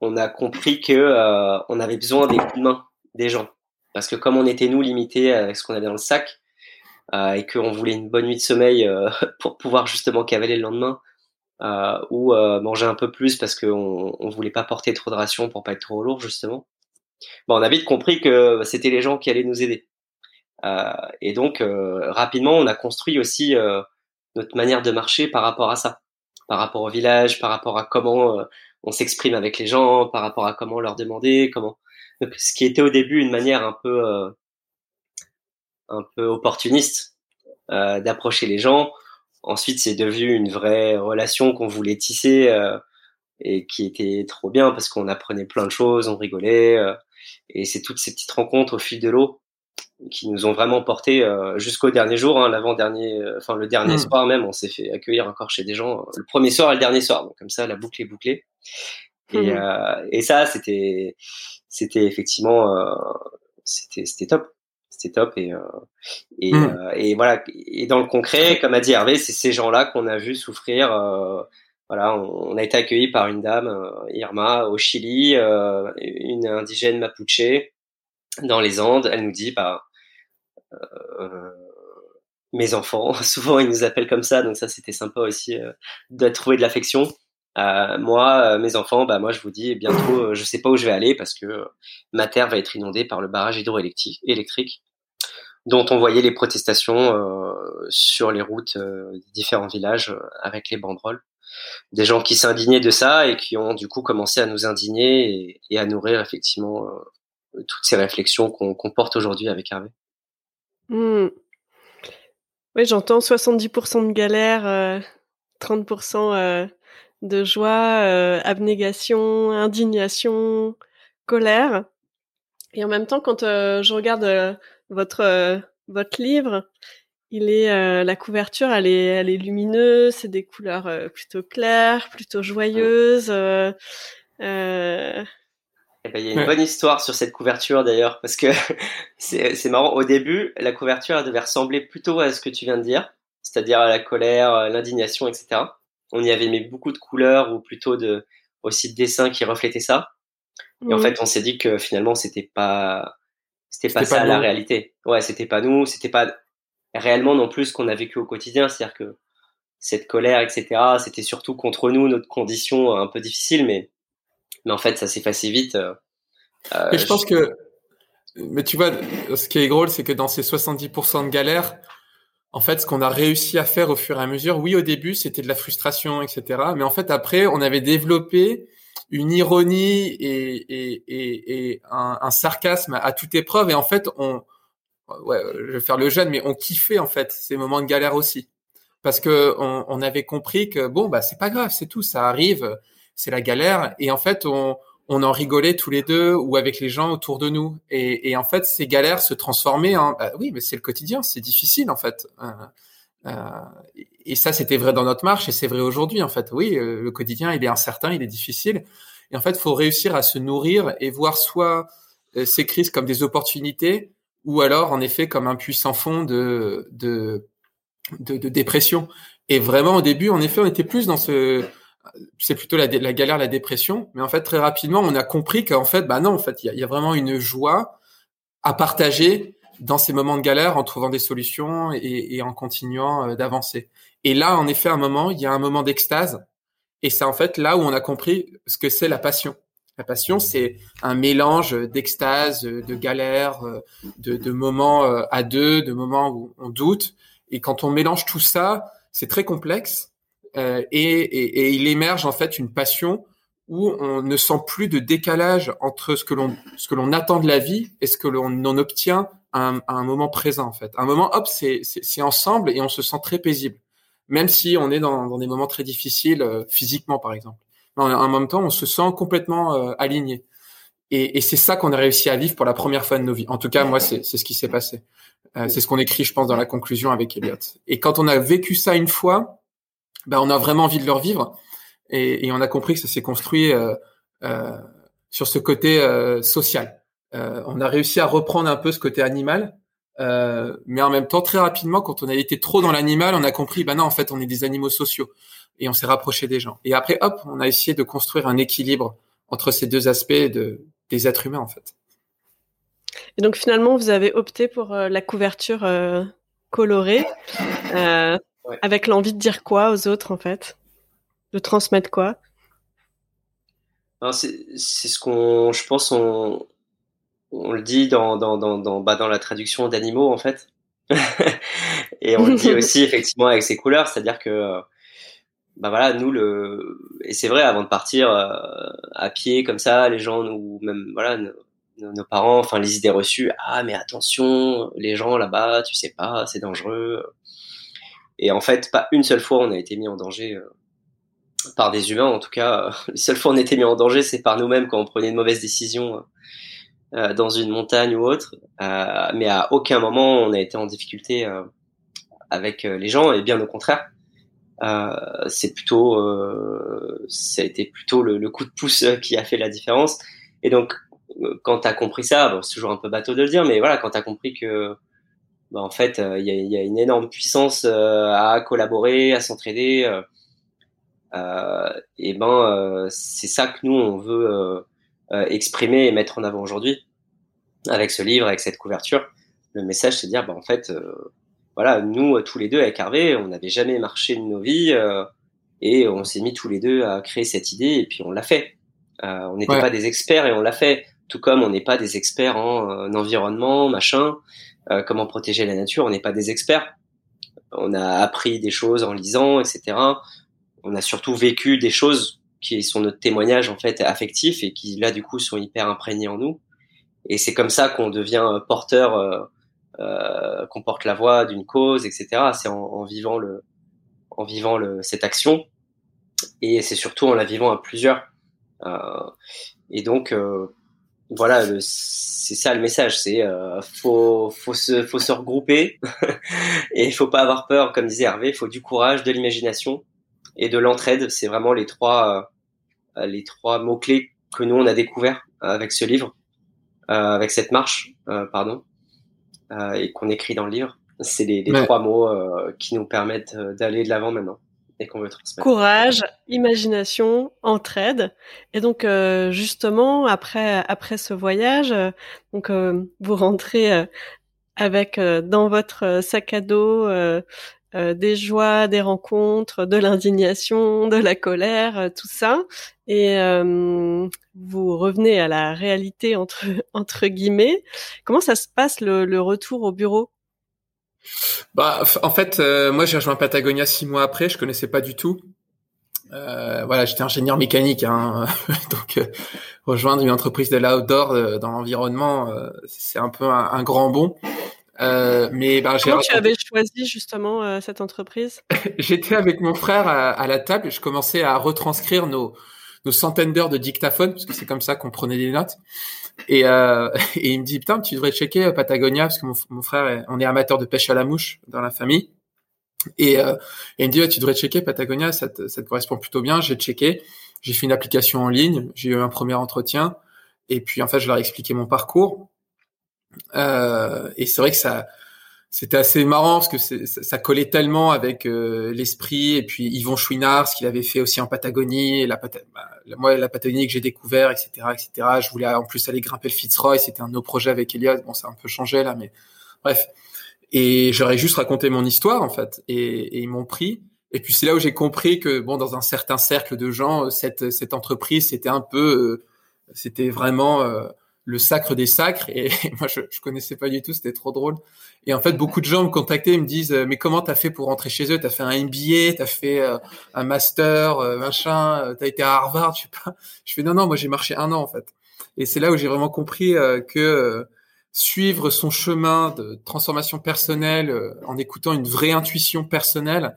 D: on a compris que on avait besoin des coups de main des gens parce que comme on était nous limités avec ce qu'on avait dans le sac euh, et qu'on voulait une bonne nuit de sommeil (laughs) pour pouvoir justement cavaler le lendemain euh, ou manger un peu plus parce qu'on on voulait pas porter trop de rations pour pas être trop lourd justement. Bon, on a vite compris que c'était les gens qui allaient nous aider. Euh, et donc euh, rapidement, on a construit aussi euh, notre manière de marcher par rapport à ça, par rapport au village, par rapport à comment on s'exprime avec les gens, par rapport à comment leur demander, comment. Donc, ce qui était au début une manière un peu un peu opportuniste euh, d'approcher les gens. Ensuite, c'est devenu une vraie relation qu'on voulait tisser euh, et qui était trop bien parce qu'on apprenait plein de choses, on rigolait. Euh, et c'est toutes ces petites rencontres au fil de l'eau qui nous ont vraiment porté euh, jusqu'au dernier jour, hein, l'avant-dernier, euh, enfin le dernier hmm. soir même, on s'est fait accueillir encore chez des gens, euh, le premier soir et le dernier soir, donc comme ça la boucle est bouclée. Et, euh, et ça, c'était, c'était effectivement, c'était, c'était top, c'était top et et, hmm. et voilà. Et dans le concret, comme a dit Hervé, c'est ces gens-là qu'on a vu souffrir. voilà, on, on, a été accueillis par une dame, Irma, au Chili, une indigène mapuche dans les Andes. Elle nous dit, bah mes enfants. (laughs) Souvent, ils nous appellent comme ça, donc ça, c'était sympa aussi euh, de trouver de l'affection. Euh, moi, mes enfants, bah moi, je vous dis bientôt, je sais pas où je vais aller parce que ma terre va être inondée par le barrage hydroélectrique dont on voyait les protestations sur les routes des différents villages avec les banderoles. Des gens qui s'indignaient de ça et qui ont du coup commencé à nous indigner et, et à nourrir effectivement toutes ces réflexions qu'on porte aujourd'hui avec Hervé.
A: Hmm. Oui, j'entends 70% de galère, 30% euh, euh, de joie, euh, abnégation, indignation, colère. Et en même temps, quand je regarde votre votre livre, il est la couverture, elle est elle est lumineuse, c'est des couleurs plutôt claires, plutôt joyeuses.
D: Eh ben, il y a une bonne histoire sur cette couverture d'ailleurs, parce que (laughs) c'est marrant. Au début, la couverture elle devait ressembler plutôt à ce que tu viens de dire, c'est-à-dire à la colère, l'indignation, etc. On y avait mis beaucoup de couleurs ou plutôt de aussi de dessins qui reflétaient ça. Et en fait, on s'est dit que finalement, c'était pas, c'était pas ça la réalité. Ouais, c'était pas nous, c'était pas réellement non plus ce qu'on a vécu au quotidien. C'est-à-dire que cette colère, etc., c'était surtout contre nous, notre condition un peu difficile, mais mais en fait, ça s'est passé vite. Euh,
C: euh, mais je pense que, mais tu vois, ce qui est drôle, c'est que dans ces 70% de galères, en fait, ce qu'on a réussi à faire au fur et à mesure, oui, au début, c'était de la frustration, etc. Mais en fait, après, on avait développé une ironie et, et, et, et un, un, sarcasme à toute épreuve. Et en fait, on, ouais, je vais faire le jeune, mais on kiffait en fait ces moments de galère aussi, parce que on, on avait compris que bon, bah c'est pas grave, c'est tout, ça arrive c'est la galère. Et en fait, on, on en rigolait tous les deux ou avec les gens autour de nous. Et, et en fait, ces galères se transformaient en, bah oui, mais c'est le quotidien, c'est difficile en fait. Euh, et ça, c'était vrai dans notre marche et c'est vrai aujourd'hui. En fait, oui, le quotidien, il est incertain, il est difficile. Et en fait, faut réussir à se nourrir et voir soit ces crises comme des opportunités, ou alors en effet comme un puissant fond de, de, de, de dépression. Et vraiment au début, en effet, on était plus dans ce, c'est plutôt la, galère, la dépression. Mais en fait, très rapidement, on a compris qu'en fait, bah non, en fait, il y a, vraiment une joie à partager dans ces moments de galère en trouvant des solutions et, en continuant euh, d'avancer. Et là, en effet, un moment, il y a un moment d'extase. Et c'est en fait là où on a compris ce que c'est la passion. La passion, c'est un mélange d'extase, de galère, de, de, moments euh, à deux, de moments où on doute. Et quand on mélange tout ça, c'est très complexe. Euh, et, il émerge en fait une passion où on ne sent plus de décalage entre ce que l'on ce que l'on attend de la vie et ce que l'on en obtient à un, moment présent en fait. Un moment, hop, c'est c'est ensemble et on se sent très paisible, même si on est dans, des moments très difficiles euh, physiquement par exemple en même temps, on se sent complètement euh, aligné. Et, c'est ça qu'on a réussi à vivre pour la première fois de nos vies. En tout cas, moi, c'est ce qui s'est passé. C'est ce qu'on écrit, je pense, dans la conclusion avec Elliot. Et quand on a vécu ça une fois, ben, on a vraiment envie de le revivre. Et, et on a compris que ça s'est construit euh, euh sur ce côté euh, social. on a réussi à reprendre un peu ce côté animal, mais en même temps, très rapidement, quand on a été trop dans l'animal, on a compris, ben non, en fait, on est des animaux sociaux et on s'est rapproché des gens. Et après, hop, on a essayé de construire un équilibre entre ces deux aspects de, des êtres humains, en fait.
A: Et donc finalement, vous avez opté pour euh, la couverture euh, colorée, euh, ouais. avec l'envie de dire quoi aux autres, en fait? De transmettre quoi?
D: C'est ce qu'on, je pense, on, on le dit dans, dans, dans, dans, bah, dans la traduction d'animaux, en fait. (laughs) et on le dit aussi (laughs) effectivement avec ces couleurs, c'est-à-dire que bah voilà, nous le et c'est vrai avant de partir euh, à pied comme ça, les gens ou même voilà nos, nos, parents, enfin les idées reçues, ah mais attention, les gens là-bas, tu sais pas, c'est dangereux. Et en fait, pas une seule fois on a été mis en danger euh, par des humains. En tout cas, (laughs) les seules fois on a été mis en danger, c'est par nous-mêmes quand on prenait une mauvaise décision euh, dans une montagne ou autre. Euh, mais à aucun moment on a été en difficulté euh, avec les gens et bien au contraire euh, c'est plutôt, euh, ça a été plutôt le, le, coup de pouce qui a fait la différence. Et donc, euh, quand tu as compris ça, bon, c'est toujours un peu bateau de le dire, mais voilà, quand tu as compris que, bah, en fait, il y, a, y, a, une énorme puissance à collaborer, à s'entraider, et ben, c'est ça que nous on veut exprimer et mettre en avant aujourd'hui avec ce livre, avec cette couverture. Le message, c'est de dire, bah, en fait, voilà, nous tous les deux avec Hervé, on n'avait jamais marché de nos vies euh, et on s'est mis tous les deux à créer cette idée et puis on l'a fait. Euh, on n'était ouais. pas des experts et on l'a fait. Tout comme on n'est pas des experts en, en environnement, machin, euh, comment protéger la nature, on n'est pas des experts. On a appris des choses en lisant, etc. On a surtout vécu des choses qui sont notre témoignage en fait affectif et qui là du coup sont hyper imprégnés en nous. Et c'est comme ça qu'on devient porteur euh, euh, qu'on porte la voix d'une cause, etc. C'est en, en, vivant le, en vivant le, cette action, et c'est surtout en la vivant à plusieurs. Euh, et donc, euh, voilà, c'est ça le message. C'est euh, faut, faut se, faut se regrouper, (laughs) et il faut pas avoir peur, comme disait Hervé. Il faut du courage, de l'imagination et de l'entraide. C'est vraiment les trois, euh, les trois mots clés que nous on a découvert avec ce livre, avec cette marche, pardon euh, et qu'on écrit dans le livre. C'est les, les ouais. trois mots euh, qui nous permettent euh, d'aller de l'avant maintenant et qu'on veut transmettre.
A: Courage, imagination, entraide. Et donc euh, justement après après ce voyage, euh, donc euh, vous rentrez avec dans votre sac à dos des joies, des rencontres, de l'indignation, de la colère, tout ça, et vous revenez à la réalité entre (laughs) entre guillemets. Comment ça se passe le, le retour au bureau?
C: Bah, en fait, euh, moi j'ai rejoint Patagonia six mois après. Je connaissais pas du tout. Euh, voilà, j'étais ingénieur mécanique, hein, (laughs) donc euh, rejoindre une entreprise de l'outdoor euh, dans l'environnement, euh, c'est un peu un, un grand bond. mais
A: bah, comment tu avais choisi justement cette entreprise? (laughs)
C: J'étais avec mon frère à, à, la table. Je commençais à retranscrire nos nos centaines d'heures de dictaphone, parce que c'est comme ça qu'on prenait des notes. Et, euh, (laughs) et il me dit, putain, tu devrais checker Patagonia, parce que mon, frère, est, on est amateur de pêche à la mouche dans la famille. Et, euh, et il me dit, tu devrais checker Patagonia, ça te, ça te correspond plutôt bien. J'ai checké, j'ai fait une application en ligne, j'ai eu un premier entretien, et puis en fait, je leur ai expliqué mon parcours. Euh, et c'est vrai que ça, c'était assez marrant parce que ça, collait tellement avec euh, l'esprit et puis Yvon Chouinard, ce qu'il avait fait aussi en Patagonie, la, bah, moi la Patagonie que j'ai découvert, etc., etc. Je voulais en plus aller grimper le Fitzroy, c'était un de nos projets avec Elias. Bon, ça a un peu changé là, mais bref. Et j'aurais juste raconté mon histoire en fait, et, et ils m'ont pris. Et puis c'est là où j'ai compris que bon, dans un certain cercle de gens, cette cette entreprise, c'était un peu, euh, c'était vraiment euh, le sacre des sacres. Et (laughs) moi, je, je connaissais pas du tout, c'était trop drôle. Et en fait, beaucoup de gens me contactaient et me disent, euh, mais comment t'as fait pour rentrer chez eux? T'as fait un MBA, t'as fait un master, machin, t'as été à Harvard, je sais pas. Je fais non, non, moi j'ai marché un an en fait. Et c'est là où j'ai vraiment compris que suivre son chemin de transformation personnelle euh, en écoutant une vraie intuition personnelle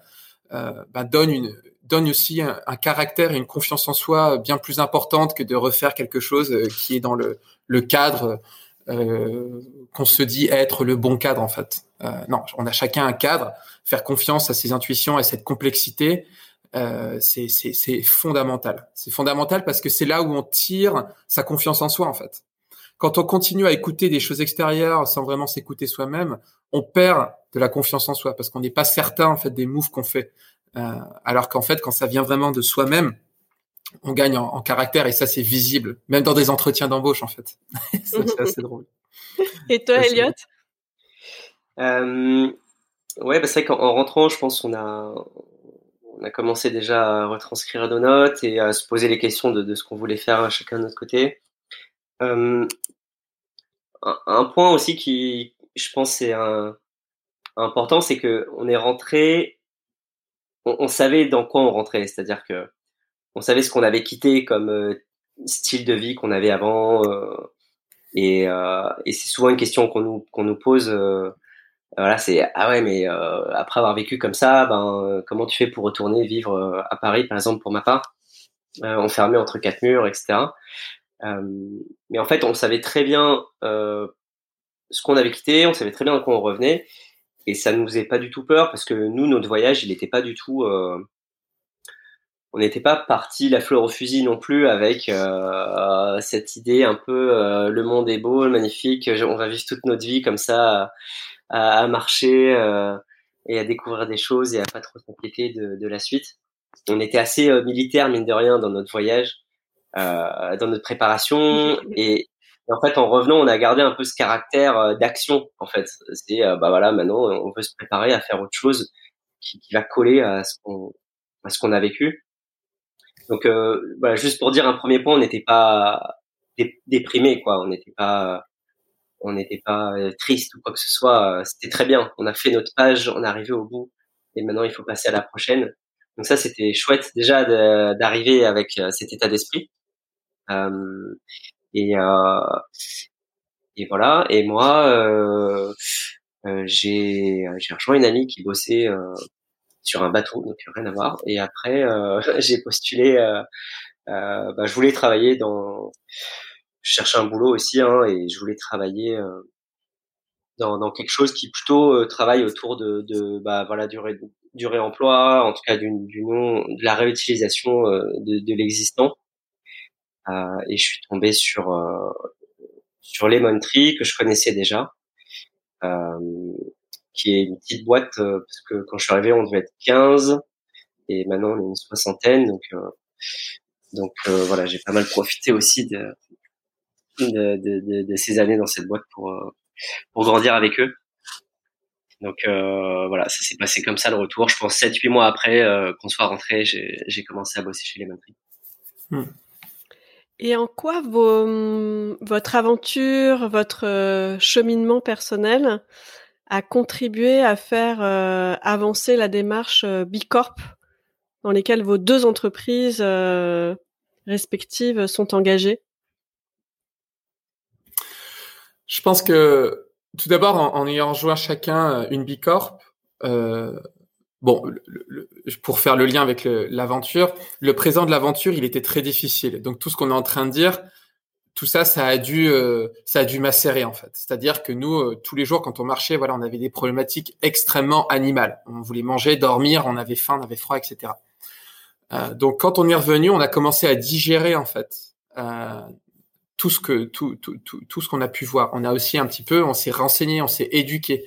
C: euh, bah, donne une donne aussi un, caractère et une confiance en soi bien plus importante que de refaire quelque chose euh, qui est dans le, le cadre euh, qu'on se dit être le bon cadre en fait. Euh, non, on a chacun un cadre. Faire confiance à ses intuitions et cette complexité, euh, c'est fondamental. C'est fondamental parce que c'est là où on tire sa confiance en soi en fait quand on continue à écouter des choses extérieures sans vraiment s'écouter soi-même, on perd de la confiance en soi parce qu'on n'est pas certain en fait des moves qu'on fait. Euh, alors qu'en fait, quand ça vient vraiment de soi-même, on gagne en, caractère et ça c'est visible, même dans des entretiens d'embauche en fait. (laughs) c'est assez drôle.
A: Et toi, Elliot?
D: Euh, Ouais, bah c'est vrai qu'en rentrant, je pense qu'on a on a commencé déjà à retranscrire nos notes et à se poser les questions de, de ce qu'on voulait faire chacun de notre côté. Euh, un, point aussi qui, je pense, c'est un, important, c'est que on est rentré, on, savait dans quoi on rentrait, c'est-à-dire que on savait ce qu'on avait quitté comme euh, style de vie qu'on avait avant, euh, et, euh, et c'est souvent une question qu'on nous qu'on nous pose. voilà, c'est ah ouais, mais après avoir vécu comme ça, ben comment tu fais pour retourner vivre à Paris, par exemple, pour ma part, enfermé entre quatre murs, etc. Mais en fait, on savait très bien ce qu'on avait quitté, on savait très bien quand on revenait, et ça nous faisait pas du tout peur parce que nous, notre voyage, il n'était pas du tout. Euh, on n'était pas parti la fleur au fusil non plus avec euh, cette idée un peu euh, le monde est beau, magnifique, on va vivre toute notre vie comme ça à, à marcher euh, et à découvrir des choses et à pas trop s'inquiéter de, de, la suite. On était assez militaire mine de rien dans notre voyage euh, dans notre préparation. (laughs) Et, en fait en revenant on a gardé un peu ce caractère euh, d'action en fait. C'est euh, bah voilà maintenant on veut se préparer à faire autre chose qui, qui va coller à ce qu'on à ce qu'on a vécu donc euh, voilà juste pour dire un premier point on n'était pas déprimé quoi. On n'était pas on n'était pas triste ou quoi que ce soit. C'était très bien. On a fait notre page on est arrivé au bout. Et maintenant il faut passer à la prochaine. Donc ça c'était chouette déjà d'arriver avec cet état d'esprit. Euh, et, euh, et voilà. Et moi, euh, j'ai j'ai rejoint une amie qui bossait sur un bateau, donc rien à voir. Et après, (laughs) j'ai postulé. bah, je voulais travailler dans. Je cherchais un boulot aussi, hein, et je voulais travailler dans, dans quelque chose qui plutôt travaille autour de, de bah, voilà du, ré, du réemploi, en tout cas du, du non, de la réutilisation de, de l'existant. Euh, et je suis tombé sur euh, sur Lemon Tree que je connaissais déjà, euh, qui est une petite boîte parce que quand je suis arrivé on devait être 15 et maintenant on est une soixantaine donc donc voilà j'ai pas mal profité aussi de de, de, de, ces années dans cette boîte pour pour grandir avec eux. Donc euh, voilà, ça s'est passé comme ça le retour. Je pense 7-8 mois après euh, qu'on soit rentré, j'ai commencé à bosser chez les Tree. Hmm.
A: Et en quoi vos, votre aventure, votre euh, cheminement personnel a contribué à faire euh, avancer la démarche euh, Bicorp dans lesquelles vos deux entreprises respectives sont engagées
C: Je pense que tout d'abord, en, ayant rejoint chacun une Bicorp, bon, pour faire le lien avec l'aventure, le, présent de l'aventure, il était très difficile. Donc tout ce qu'on est en train de dire, tout ça, ça a dû, ça a dû macérer en fait. C'est-à-dire que nous, tous les jours, quand on marchait, voilà, on avait des problématiques extrêmement animales. On voulait manger, dormir, on avait faim, on avait froid, etc. donc, quand on est revenu, on a commencé à digérer en fait tout ce que tout, tout, tout, tout ce qu'on a pu voir. On a aussi un petit peu, on s'est renseigné, on s'est éduqué.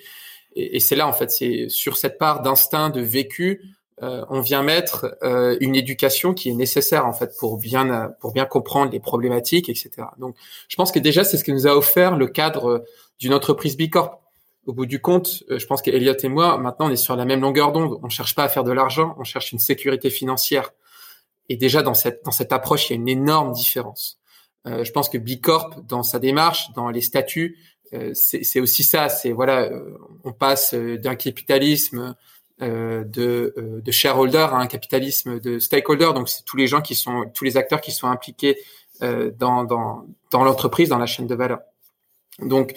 C: Et, et c'est là en fait, c'est sur cette part d'instinct, de vécu, euh, on vient mettre euh, une éducation qui est nécessaire en fait pour bien pour bien comprendre les problématiques, etc. Donc, je pense que déjà c'est ce que nous a offert le cadre d'une entreprise Bicorp. Au bout du compte, euh, je pense qu'Eliott et moi, maintenant, on est sur la même longueur d'onde. On cherche pas à faire de l'argent, on cherche une sécurité financière. Et déjà dans cette dans cette approche, il y a une énorme différence. Euh, je pense que Bicorp, dans sa démarche, dans les statuts, euh, c'est aussi ça. C'est voilà, euh, on passe d'un capitalisme de, de shareholder à un capitalisme de stakeholder. Donc c'est tous les gens qui sont, tous les acteurs qui sont impliqués dans dans dans l'entreprise, dans la chaîne de valeur. Donc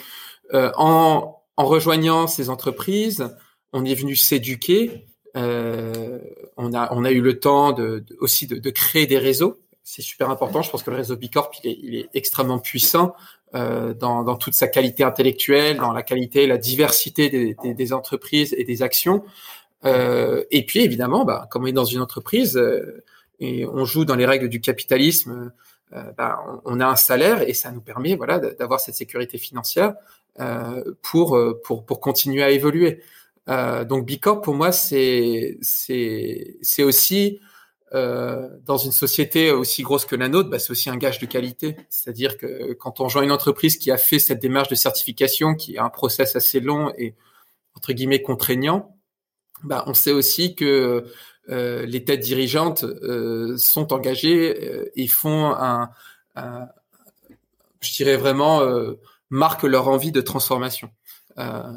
C: en en rejoignant ces entreprises, on est venu s'éduquer. Euh, on a on a eu le temps de, de aussi de, de, créer des réseaux c'est super important. Je pense que le réseau Bicorp, il est, il est extrêmement puissant euh, dans, dans, toute sa qualité intellectuelle, dans la qualité la diversité des, des, entreprises et des actions. Euh, et puis évidemment, bah, comme on est dans une entreprise euh, et on joue dans les règles du capitalisme, euh, bah, on, a un salaire et ça nous permet voilà d'avoir cette sécurité financière euh, pour pour pour continuer à évoluer. donc Bicorp pour moi c'est c'est c'est aussi euh, dans une société aussi grosse que la nôtre, bah, c'est aussi un gage de qualité. C'est-à-dire que quand on rejoint une entreprise qui a fait cette démarche de certification, qui a un process assez long et entre guillemets contraignant, bah, on sait aussi que euh, les têtes dirigeantes euh, sont engagées euh, et font un, un, je dirais vraiment, euh, marquent leur envie de transformation.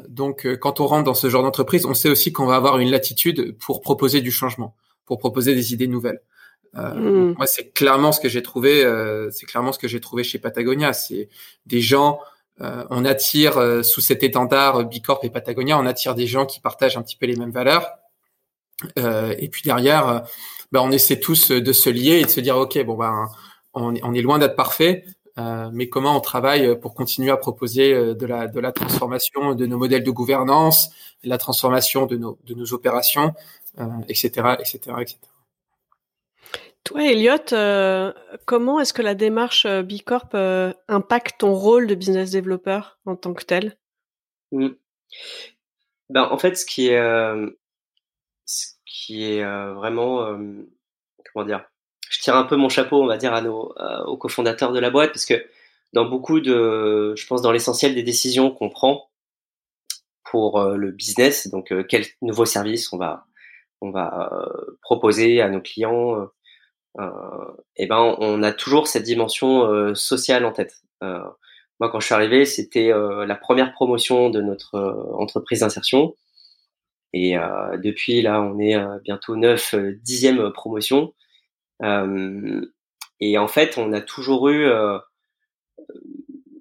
C: donc, quand on rentre dans ce genre d'entreprise, on sait aussi qu'on va avoir une latitude pour proposer du changement pour proposer des idées nouvelles. Euh, hmm. Moi, c'est clairement ce que j'ai trouvé. Euh, c'est clairement ce que j'ai trouvé chez Patagonia. C'est des gens. Euh, on attire euh, sous cet étendard Bicorp et Patagonia, on attire des gens qui partagent un petit peu les mêmes valeurs. Euh, et puis derrière, ben, on essaie tous de se lier et de se dire ok, bon ben, on, est loin d'être parfait, mais comment on travaille pour continuer à proposer de la de la transformation de nos modèles de gouvernance, la transformation de nos de nos opérations etc., etc., etc.
A: Toi, Elliot, euh, comment est-ce que la démarche euh, B Corp euh, impacte ton rôle de business developer en tant que tel?
D: Mmh. ben, En fait, ce qui est, ce qui est vraiment, comment dire, je tire un peu mon chapeau, on va dire, à nos, aux cofondateurs de la boîte, parce que dans beaucoup de, je pense, dans l'essentiel des décisions qu'on prend pour le business, donc quel nouveau service on va on va proposer à nos clients, eh ben on a toujours cette dimension sociale en tête. moi, quand je suis arrivé, c'était la première promotion de notre entreprise d'insertion. Et depuis là, on est bientôt neuf, dixième promotion. et en fait, on a toujours eu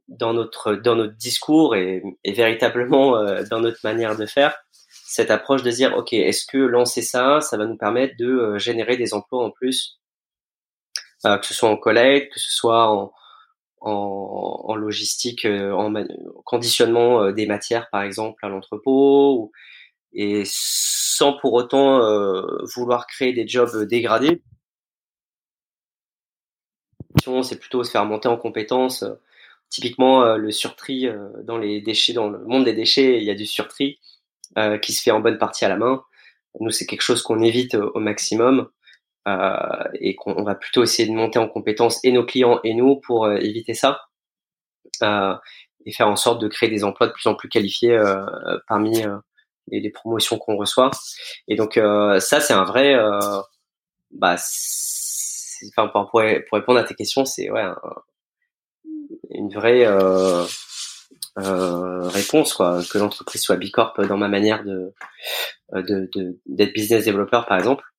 D: dans notre dans notre discours et, et véritablement dans notre manière de faire cette approche de dire, OK, est-ce que lancer ça, ça va nous permettre de euh, générer des emplois en plus, euh, que ce soit en collecte, que ce soit en, en, logistique, euh, en conditionnement des matières, par exemple, à l'entrepôt, et sans pour autant vouloir créer des jobs dégradés. C'est plutôt se faire monter en compétences. Typiquement, le surtri dans les déchets, dans le monde des déchets, il y a du surtri euh, qui se fait en bonne partie à la main. Nous, c'est quelque chose qu'on évite au maximum euh, et qu'on va plutôt essayer de monter en compétence et nos clients et nous pour euh, éviter ça et faire en sorte de créer des emplois de plus en plus qualifiés parmi les, promotions qu'on reçoit. Et donc ça, c'est un vrai, bah, pour, pour, répondre à tes questions, c'est ouais, une vraie euh, réponse, quoi, que l'entreprise soit bicorp dans ma manière de euh, d'être de, business developer par exemple, euh,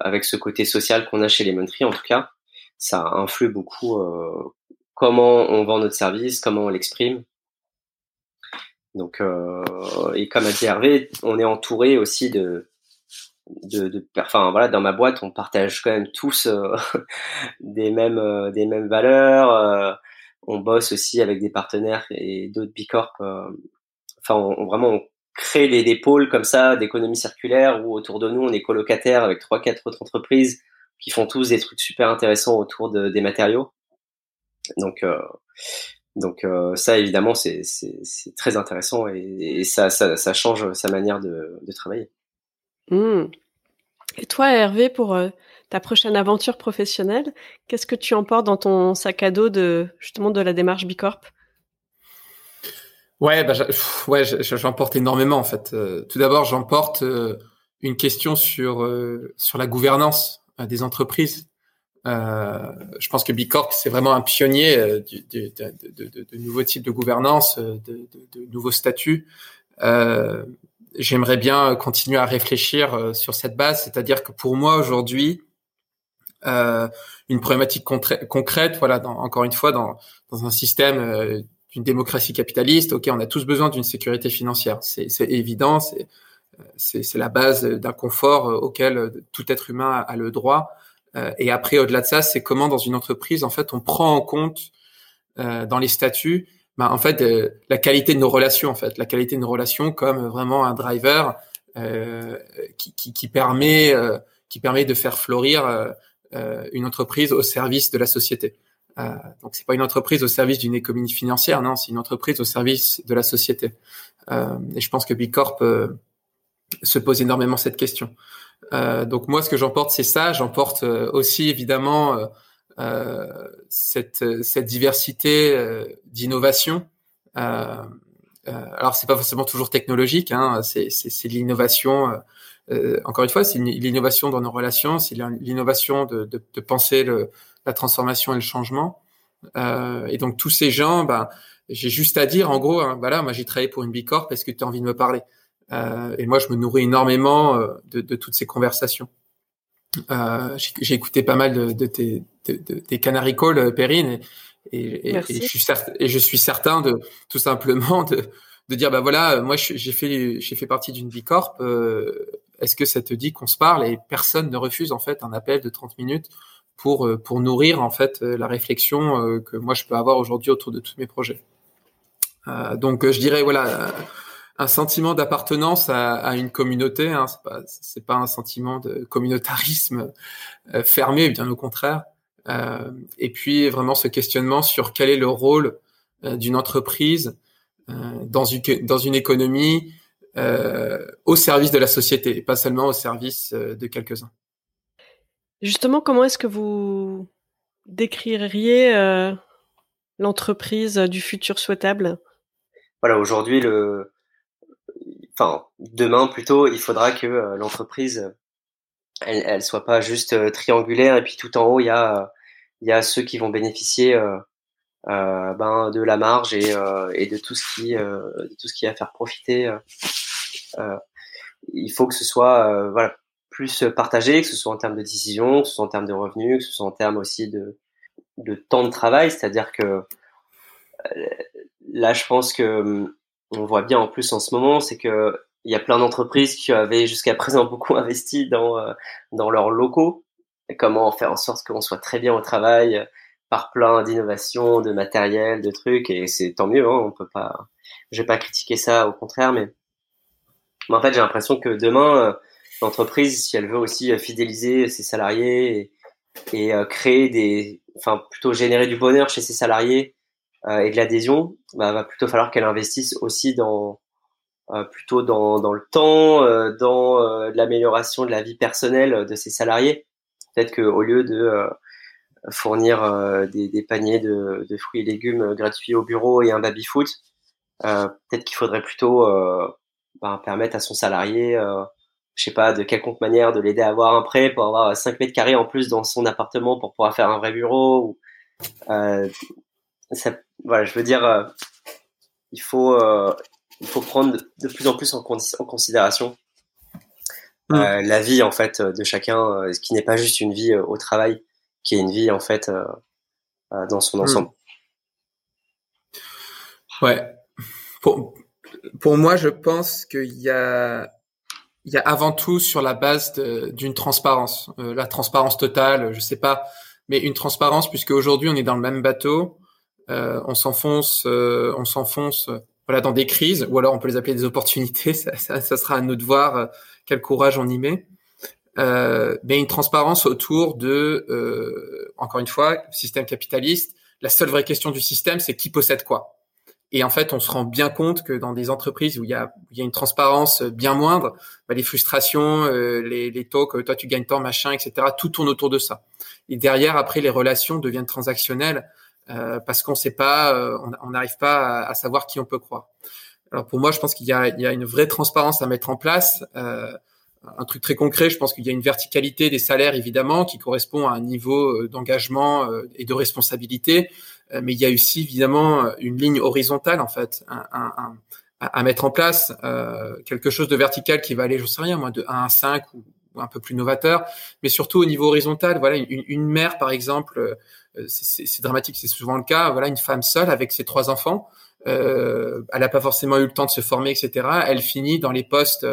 D: avec ce côté social qu'on a chez les Tree en tout cas, ça influe beaucoup euh, comment on vend notre service, comment on l'exprime. Donc, euh, et comme a dit Hervé, on est entouré aussi de de, de, enfin voilà, dans ma boîte, on partage quand même tous euh, (laughs) des mêmes euh, des mêmes valeurs. Euh, on bosse aussi avec des partenaires et d'autres bicorp. enfin, on, vraiment crée des, pôles comme ça d'économie circulaire où autour de nous on est colocataires avec trois quatre autres entreprises qui font tous des trucs super intéressants autour de, des matériaux. Donc donc ça évidemment c'est très intéressant et, ça, ça, change sa manière de, travailler.
A: Mmh. Et toi, Hervé, pour euh, ta prochaine aventure professionnelle, qu'est-ce que tu emportes dans ton sac à dos de justement de la démarche Bicorp?
C: Ouais, bah, ouais, j'emporte énormément en fait. Euh, tout d'abord, j'emporte euh, une question sur sur la gouvernance des entreprises. je pense que Bicorp c'est vraiment un pionnier de, de, de, nouveaux types de gouvernance, de, nouveaux statuts j'aimerais bien continuer à réfléchir euh, sur cette base, c'est-à-dire que pour moi aujourd'hui, euh, une problématique concrète, voilà, encore une fois, dans, dans un système euh, d'une démocratie capitaliste, ok, on a tous besoin d'une sécurité financière, c'est évident, c'est la base d'un confort auquel tout être humain a le droit. et après, au-delà de ça, c'est comment dans une entreprise, en fait, on prend en compte dans les statuts bah, en fait euh, la qualité de nos relations en fait. La qualité de nos relations comme vraiment un driver euh, qui, qui, qui, permet euh, qui permet de faire fleurir euh, euh, une entreprise au service de la société donc c'est pas une entreprise au service d'une économie financière non c'est une entreprise au service de la société et je pense que Bicorp se pose énormément cette question donc moi ce que j'emporte c'est ça j'emporte aussi évidemment euh, cette, cette diversité euh, d'innovation. Euh, alors c'est pas forcément toujours technologique, hein, c'est l'innovation. encore une fois, c'est l'innovation dans nos relations, c'est l'innovation de, de, de, penser le, la transformation et le changement. Euh, et donc tous ces gens, ben, j'ai juste à dire, en gros, hein, voilà, moi j'ai travaillé pour une bicorp parce que tu as envie de me parler. Euh, et moi, je me nourris énormément de, de, toutes ces conversations. Euh, j'ai écouté pas mal de, de tes, de, de, des Canary Call, euh, Perrine, et, et, et, je suis certain, et je suis certain de tout simplement de, de dire bah voilà, moi j'ai fait j'ai fait partie d'une bicorp. Euh, Est-ce que ça te dit qu'on se parle? Et personne ne refuse en fait un appel de 30 minutes pour euh, pour nourrir en fait la réflexion que moi je peux avoir aujourd'hui autour de tous mes projets. Euh, donc je dirais voilà un sentiment d'appartenance à, à, une communauté. Hein, c'est pas c'est pas un sentiment de communautarisme euh, fermé, bien au contraire. Euh, et puis vraiment ce questionnement sur quel est le rôle euh, d'une entreprise euh, dans une dans une économie euh, au service de la société, et pas seulement au service de quelques-uns.
A: Justement, comment est-ce que vous décririez l'entreprise du futur souhaitable?
D: Voilà, aujourd'hui le enfin demain plutôt, il faudra que euh, l'entreprise elle, elle soit pas juste euh, triangulaire et puis tout en haut il y a il y a ceux qui vont bénéficier euh, euh ben de la marge et, et de tout ce qui de tout ce qui va faire profiter. il faut que ce soit voilà plus partagé, que ce soit en termes de décision, que ce soit en termes de revenus, que ce soit en termes aussi de de temps de travail, c'est-à-dire que là je pense que on voit bien en plus en ce moment, c'est que il y a plein d'entreprises qui avaient jusqu'à présent (laughs) beaucoup investi dans euh, dans leurs locaux. Comment faire en sorte qu'on soit très bien au travail euh, par plein d'innovations, de matériel, de trucs et c'est tant mieux. Hein, on peut pas, je vais pas critiquer ça, au contraire, mais, mais en fait j'ai l'impression que demain euh, l'entreprise, si elle veut aussi fidéliser ses salariés et, et créer des, enfin plutôt générer du bonheur chez ses salariés euh, et de l'adhésion, bah, va plutôt falloir qu'elle investisse aussi dans euh, plutôt dans, dans le temps, euh, dans l'amélioration de la vie personnelle de ses salariés. Peut-être qu'au lieu de fournir des, des, paniers de, de, fruits et légumes gratuits au bureau et un baby foot, peut-être qu'il faudrait plutôt bah, permettre à son salarié, je sais pas de quelconque manière, de l'aider à avoir un prêt pour avoir 5 mètres carrés en plus dans son appartement pour pouvoir faire un vrai bureau. Ou, euh, ça, voilà, je veux dire, euh, il faut euh, il faut prendre de plus en plus en, en considération mm. la vie en fait de chacun, ce qui n'est pas juste une vie au travail, qui est une vie en fait dans son mm. ensemble.
C: Ouais. Pour, pour moi, je pense qu'il y a il y a avant tout sur la base d'une transparence, euh, la transparence totale, je sais pas, mais une transparence puisque aujourd'hui on est dans le même bateau, euh, on s'enfonce, euh, on s'enfonce, voilà, dans des crises, ou alors on peut les appeler des opportunités. (laughs) Ça, ça, ça sera à nous de voir quel courage on y met. mais une transparence autour de, encore une fois, système capitaliste. La seule vraie question du système, c'est qui possède quoi? Et en fait, on se rend bien compte que dans des entreprises où il y a, il y a une transparence bien moindre, bah, les frustrations, euh, les, les taux que toi tu gagnes tant, machin, etc., tout tourne autour de ça. Et derrière, après, les relations deviennent transactionnelles euh, parce qu'on sait pas, euh, on n'arrive pas à, savoir qui on peut croire. Alors pour moi, je pense qu'il y a, il y a une vraie transparence à mettre en place. Euh, un truc très concret, je pense qu'il y a une verticalité des salaires évidemment qui correspond à un niveau d'engagement et de responsabilité. Euh, mais il y a aussi évidemment une ligne horizontale en fait, à mettre en place, euh, quelque chose de vertical qui va aller, je sais rien moi, de 1 à 5 ou, un peu plus novateur, mais surtout au niveau horizontal. Voilà, une, mère par exemple, euh, c'est dramatique, c'est souvent le cas. Voilà, une femme seule avec ses trois enfants, euh, elle n'a pas forcément eu le temps de se former, etc. Elle finit dans les postes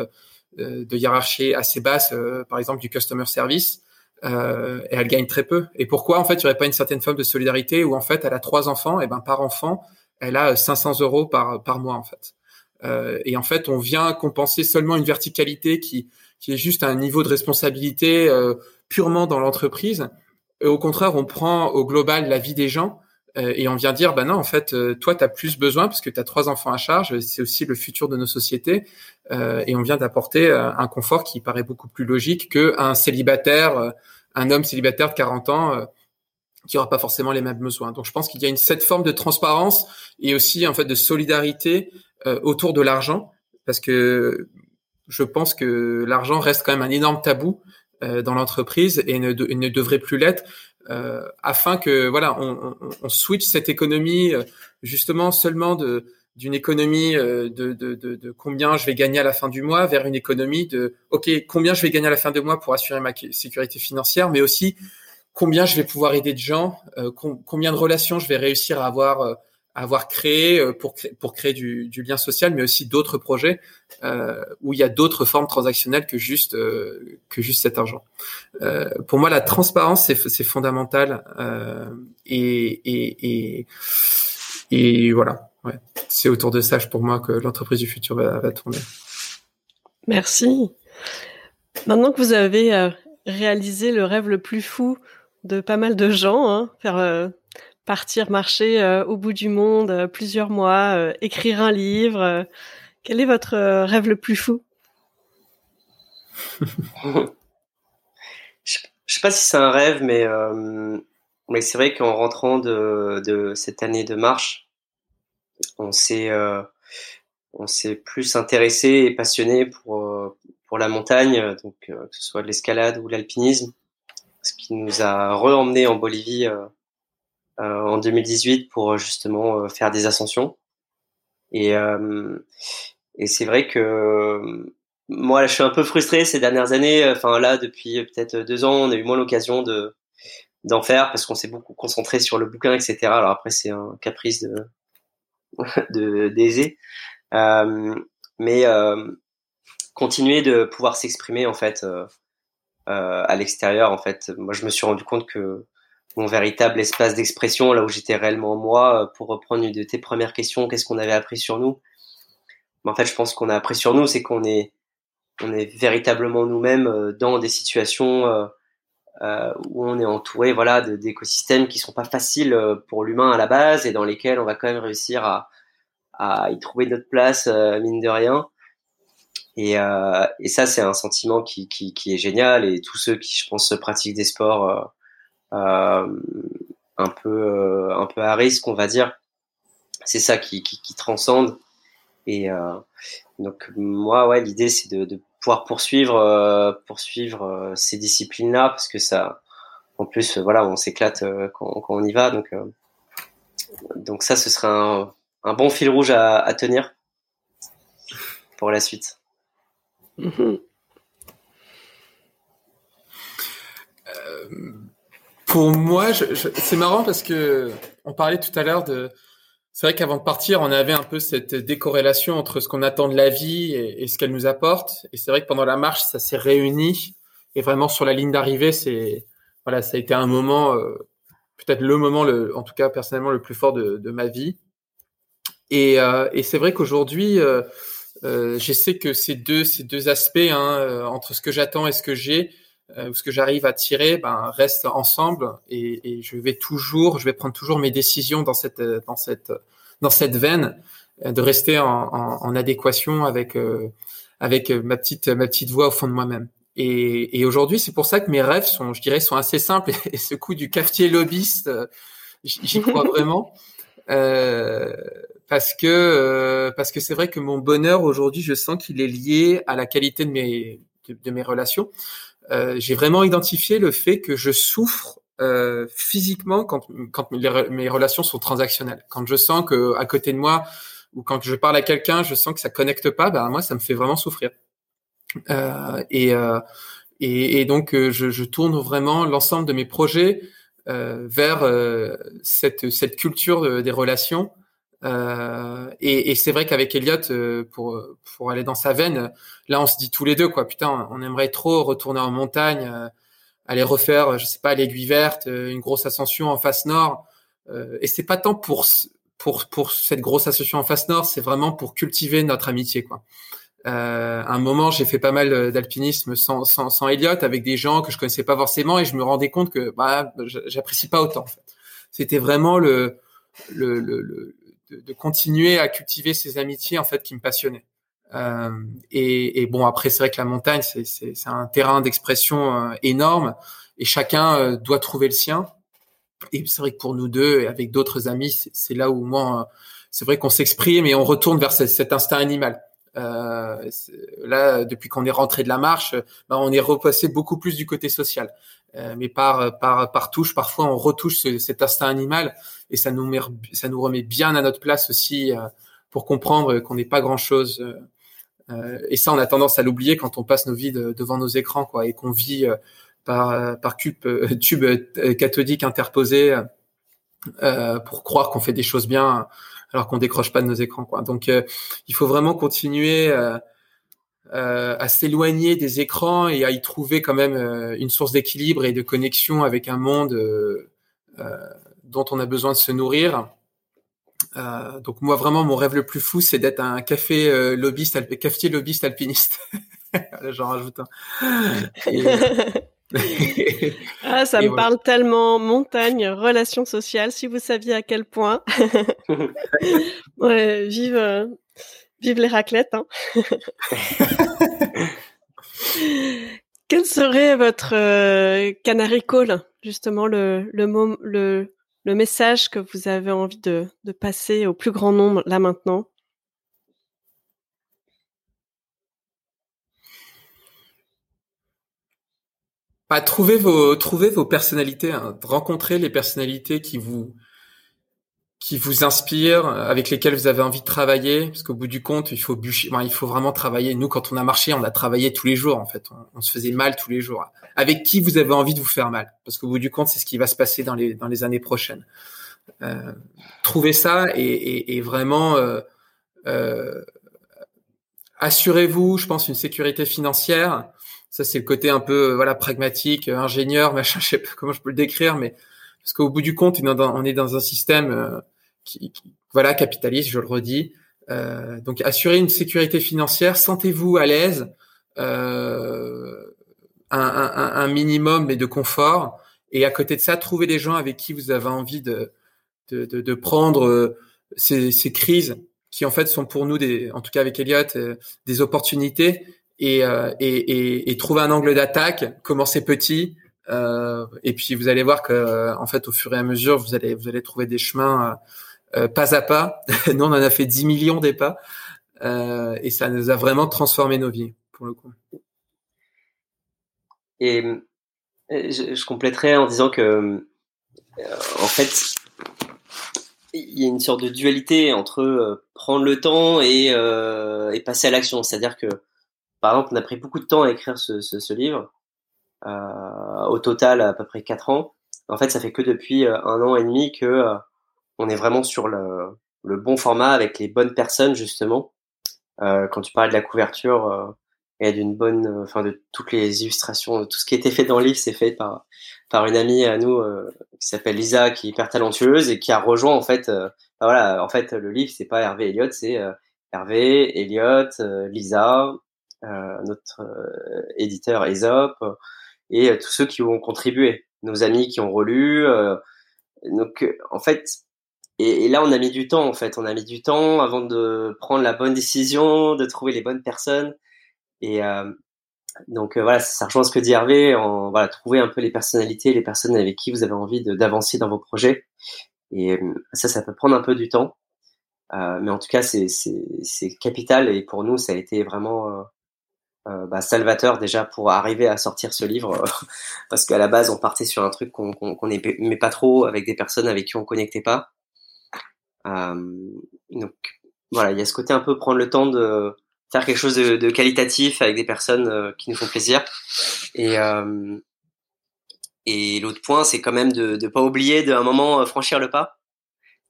C: de hiérarchie assez basse, par exemple du customer service euh, et elle gagne très peu. Et pourquoi en fait il n'y aurait pas une certaine forme de solidarité où en fait elle a trois enfants et ben par enfant elle a 500 euros par par mois en fait. Euh, et en fait on vient compenser seulement une verticalité qui qui est juste un niveau de responsabilité euh, purement dans l'entreprise. Au contraire on prend au global la vie des gens euh, et on vient dire bah non en fait euh, toi tu as plus besoin parce que tu as trois enfants à charge c'est aussi le futur de nos sociétés euh, et on vient d'apporter un confort qui paraît beaucoup plus logique que un célibataire un homme célibataire de 40 ans qui aura pas forcément les mêmes besoins. Donc je pense qu'il y a une cette forme de transparence et aussi en fait de solidarité autour de l'argent parce que je pense que l'argent reste quand même un énorme tabou dans l'entreprise et ne, ne devrait plus l'être euh, afin que voilà, on, on, on, switch cette économie euh, justement seulement de d'une économie euh, de, de, de, combien je vais gagner à la fin du mois vers une économie de ok combien je vais gagner à la fin du mois pour assurer ma sécurité financière, mais aussi combien je vais pouvoir aider de gens, combien de relations je vais réussir à avoir avoir créé euh, pour, créer, pour créer du, du, lien social, mais aussi d'autres projets euh, où il y a d'autres formes transactionnelles que juste euh, que juste cet argent. Euh, pour moi, la transparence c'est fondamental euh, et, et, et voilà. Ouais. C'est autour de ça, pour moi, que l'entreprise du futur va, va, tourner.
A: Merci. Maintenant que vous avez euh, réalisé le rêve le plus fou de pas mal de gens, hein, faire partir marcher euh, au bout du monde euh, plusieurs mois, euh, écrire un livre. quel est votre rêve le plus fou? (laughs)
D: Je sais pas si c'est un rêve, mais, mais c'est vrai qu'en rentrant de, de, cette année de marche, on s'est on s'est plus intéressé et passionné pour pour la montagne, donc que ce soit l'escalade ou l'alpinisme, ce qui nous a re-emmené en Bolivie euh, en 2018 pour euh, justement euh, faire des ascensions. Et, et c'est vrai que moi, je suis un peu frustré ces dernières années. Enfin, là, depuis peut-être deux ans, on a eu moins l'occasion de d'en faire parce qu'on s'est beaucoup concentré sur le bouquin, etc. Alors après, c'est un caprice de (laughs) de d'aisé, euh, mais euh, continuer de pouvoir s'exprimer en fait euh, à l'extérieur. En fait, moi, je me suis rendu compte que mon véritable espace d'expression, là où j'étais réellement moi. Pour reprendre une de tes premières questions, qu'est-ce qu'on avait appris sur nous? Mais En fait, je pense qu'on a appris sur nous, c'est qu'on est, on est véritablement nous-mêmes dans des situations euh, euh, où on est entouré, voilà, d'écosystèmes qui sont pas faciles pour l'humain à la base et dans lesquels on va quand même réussir à, à y trouver notre place, mine de rien. Et, euh, et ça, c'est un sentiment qui, qui, qui, est génial. Et tous ceux qui, je pense, pratiquent des sports euh, un peu euh, un peu à risque, on va dire. C'est ça qui, qui, qui, transcende. Et euh, donc moi, ouais, l'idée c'est de, de, pouvoir poursuivre poursuivre ces disciplines-là parce que ça, en plus, voilà, on s'éclate quand, on y va. Donc donc ça, ce serait un, bon fil rouge à, tenir pour la suite.
C: Euh, pour moi, c'est marrant parce que on parlait tout à l'heure de c'est vrai qu'avant de partir, on avait un peu cette décorrélation entre ce qu'on attend de la vie et, ce qu'elle nous apporte. Et c'est vrai que pendant la marche, ça s'est réuni. Et vraiment sur la ligne d'arrivée, c'est voilà, ça a été un moment, euh, peut-être le moment, le, en tout cas personnellement, le plus fort de, ma vie. Et, euh, et c'est vrai qu'aujourd'hui, euh, euh, je sais que ces deux, ces deux aspects hein, entre ce que j'attends et ce que j'ai, euh, ce que j'arrive à tirer, ben, restent ensemble. Et, et, je vais toujours, je vais prendre toujours mes décisions dans cette, dans cette, dans cette veine, de rester en, en, en adéquation avec, avec ma petite, ma petite voix au fond de moi-même. Et, et aujourd'hui, c'est pour ça que mes rêves sont, je dirais, sont assez simples. (laughs) Et ce coup du cafetier lobbyiste, j'y crois (laughs) vraiment. Euh, parce que euh, parce que c'est vrai que mon bonheur aujourd'hui, je sens qu'il est lié à la qualité de mes de, mes relations. Euh, j'ai vraiment identifié le fait que je souffre euh, physiquement quand quand mes relations sont transactionnelles. Quand je sens que à côté de moi ou quand je parle à quelqu'un, je sens que ça connecte pas, ben moi ça me fait vraiment souffrir. Euh, et, euh, et, et donc je, je tourne vraiment l'ensemble de mes projets vers cette cette culture des relations euh, et, et c'est vrai qu'avec Elliot, euh, pour pour aller dans sa veine, là on se dit tous les deux quoi, putain, on aimerait trop retourner en montagne, euh, aller refaire, je sais pas, l'aiguille verte, une grosse ascension en face nord. et c'est pas tant pour pour pour cette grosse ascension en face nord, c'est vraiment pour cultiver notre amitié quoi. Euh, un moment, j'ai fait pas mal d'alpinisme sans, sans, sans Elliot, avec des gens que je connaissais pas forcément, et je me rendais compte que bah, j'apprécie pas autant. C'était vraiment le, le, le, de, de, continuer à cultiver ces amitiés en fait qui me passionnaient. Euh, et, et, bon, après, c'est vrai que la montagne, c'est un terrain d'expression euh, énorme et chacun euh, doit trouver le sien. Et c'est vrai que pour nous deux et avec d'autres amis, c'est là où moi, euh, c'est vrai qu'on s'exprime et on retourne vers cet, cet instinct animal. Euh, là, depuis qu'on est rentré de la marche, ben, on est repassé beaucoup plus du côté social. Euh, mais par, par, par touche, parfois on retouche ce, cet instinct animal et ça nous, met, ça nous remet bien à notre place aussi euh, pour comprendre qu'on n'est pas grand-chose. Euh, et ça, on a tendance à l'oublier quand on passe nos vies devant nos écrans quoi, et qu'on vit par, par tube, tube cathodique interposé pour croire qu'on fait des choses bien alors qu'on décroche pas de nos écrans. Quoi. Donc, il faut vraiment continuer euh, à s'éloigner des écrans et à y trouver quand même euh, une source d'équilibre et de connexion avec un monde euh, dont on a besoin de se nourrir. Donc moi vraiment mon rêve le plus fou c'est d'être un café lobbyiste, cafetier lobbyiste alpiniste. (laughs) J'en rajoute un. (laughs)
A: ah, ça me parle tellement montagne, relations sociales. Si vous saviez à quel point. (laughs) ouais, vive, Vive les raclettes. Hein. (laughs) Quel serait votre euh, canary call, justement, le, le, le, le, message que vous avez envie de, de passer au plus grand nombre là maintenant?
C: Bah, trouver vos, trouver vos personnalités, hein. rencontrer les personnalités qui vous, qui vous inspirent, avec lesquels vous avez envie de travailler, parce qu'au bout du compte, il faut bûcher, il faut vraiment travailler. Nous, quand on a marché, on a travaillé tous les jours, en fait. On, se faisait mal tous les jours. Avec qui vous avez envie de vous faire mal? Parce qu'au bout du compte, c'est ce qui va se passer dans les années prochaines. Euh, trouvez ça et vraiment euh, euh, assurez-vous, je pense, une sécurité financière. Ça, c'est le côté un peu voilà pragmatique, ingénieur, machin. (laughs) Je sais pas comment je peux le décrire, mais parce qu'au bout du compte, on est dans un système euh, qui, voilà, capitaliste, je le redis. Euh, donc, assurer une sécurité financière, sentez-vous à l'aise, euh, un, un, un, minimum mais de confort. Et à côté de ça, trouvez des gens avec qui vous avez envie de, de, de, prendre euh, ces, ces, crises qui en fait sont pour nous, des, en tout cas avec Elliot, euh, des opportunités. Et, et, et, et, trouver un angle d'attaque, commencer petit, et puis vous allez voir que en fait au fur et à mesure vous allez vous allez trouver des chemins euh, pas à pas. (laughs) Nous on en a fait 10 millions des pas euh, et ça nous a vraiment transformé nos vies pour le coup.
D: Et je, je compléterai en disant que euh, en fait il y a une sorte de dualité entre euh, prendre le temps et, passer à l'action. C'est-à-dire que par exemple on a pris beaucoup de temps à écrire ce, livre euh, au total à peu près quatre ans. En fait, ça fait que depuis euh, un an et demi que euh, on est vraiment sur le le bon format avec les bonnes personnes justement. Euh, quand tu parlais de la couverture euh, et d'une bonne, euh, enfin de toutes les illustrations, tout ce qui été fait dans le livre, c'est fait par par une amie à nous qui s'appelle Lisa, qui est hyper talentueuse et qui a rejoint en fait. voilà, en fait, le livre c'est pas Hervé Elliott, c'est Hervé, Elliott, Lisa, notre éditeur Aesop et tous ceux qui ont contribué, nos amis qui ont relu. donc en fait, et, là, on a mis du temps, en fait. On a mis du temps avant de prendre la bonne décision, de trouver les bonnes personnes. Et euh, donc, euh, voilà, ça rejoint ce que dit Hervé. En, voilà, trouver un peu les personnalités, les personnes avec qui vous avez envie d'avancer dans vos projets. Et euh, ça, ça peut prendre un peu du temps. Euh, mais en tout cas, c'est capital. Et pour nous, ça a été vraiment euh, bah, salvateur déjà pour arriver à sortir ce livre. (laughs) parce qu'à la base, on partait sur un truc qu'on qu'on n'aimait pas trop, avec des personnes avec qui on connectait pas. Euh, donc voilà, il y a ce côté un peu prendre le temps de faire quelque chose de, qualitatif avec des personnes euh, qui nous font plaisir. Et euh, et l'autre point, c'est quand même de ne pas oublier d'un moment franchir le pas,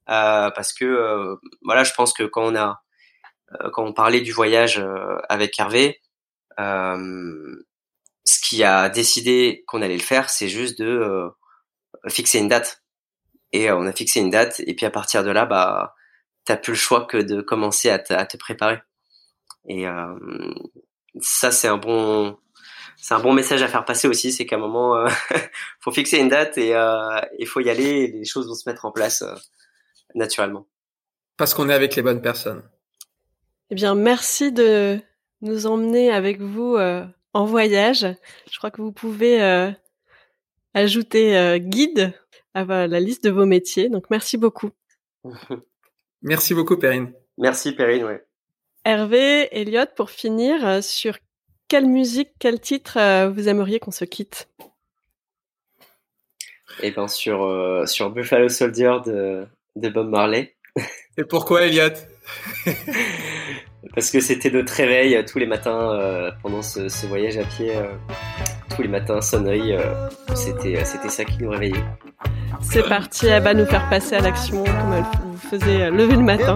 D: parce que voilà, je pense que quand on a quand on parlait du voyage avec Hervé, ce qui a décidé qu'on allait le faire, c'est juste de fixer une date. Et euh, on a fixé une date. Et puis à partir de là, bah, t'as plus le choix que de commencer à, te préparer. Et euh, ça, c'est un bon, c'est un bon message à faire passer aussi, c'est qu'à un moment, euh, (laughs) faut fixer une date et il faut y aller. Et les choses vont se mettre en place naturellement.
C: Parce qu'on est avec les bonnes personnes.
A: Eh bien, merci de nous emmener avec vous en voyage. Je crois que vous pouvez ajouter guide à la liste de vos métiers. Donc merci beaucoup. (laughs)
C: merci beaucoup Perrine.
D: Merci Perrine, ouais.
A: Hervé, Elliot, pour finir, euh, sur quelle musique, quel titre euh, vous aimeriez qu'on se quitte?
D: Eh bien sur, euh, sur Buffalo Soldier de, de Bob Marley.
C: Et pourquoi Elliot (laughs)
D: Parce que c'était notre réveil tous les matins pendant ce, ce, voyage à pied. tous les matins, sonnerie, c'était, c'était ça qui nous réveillait.
A: C'est parti, elle va nous faire passer à l'action comme elle vous faisait lever le matin.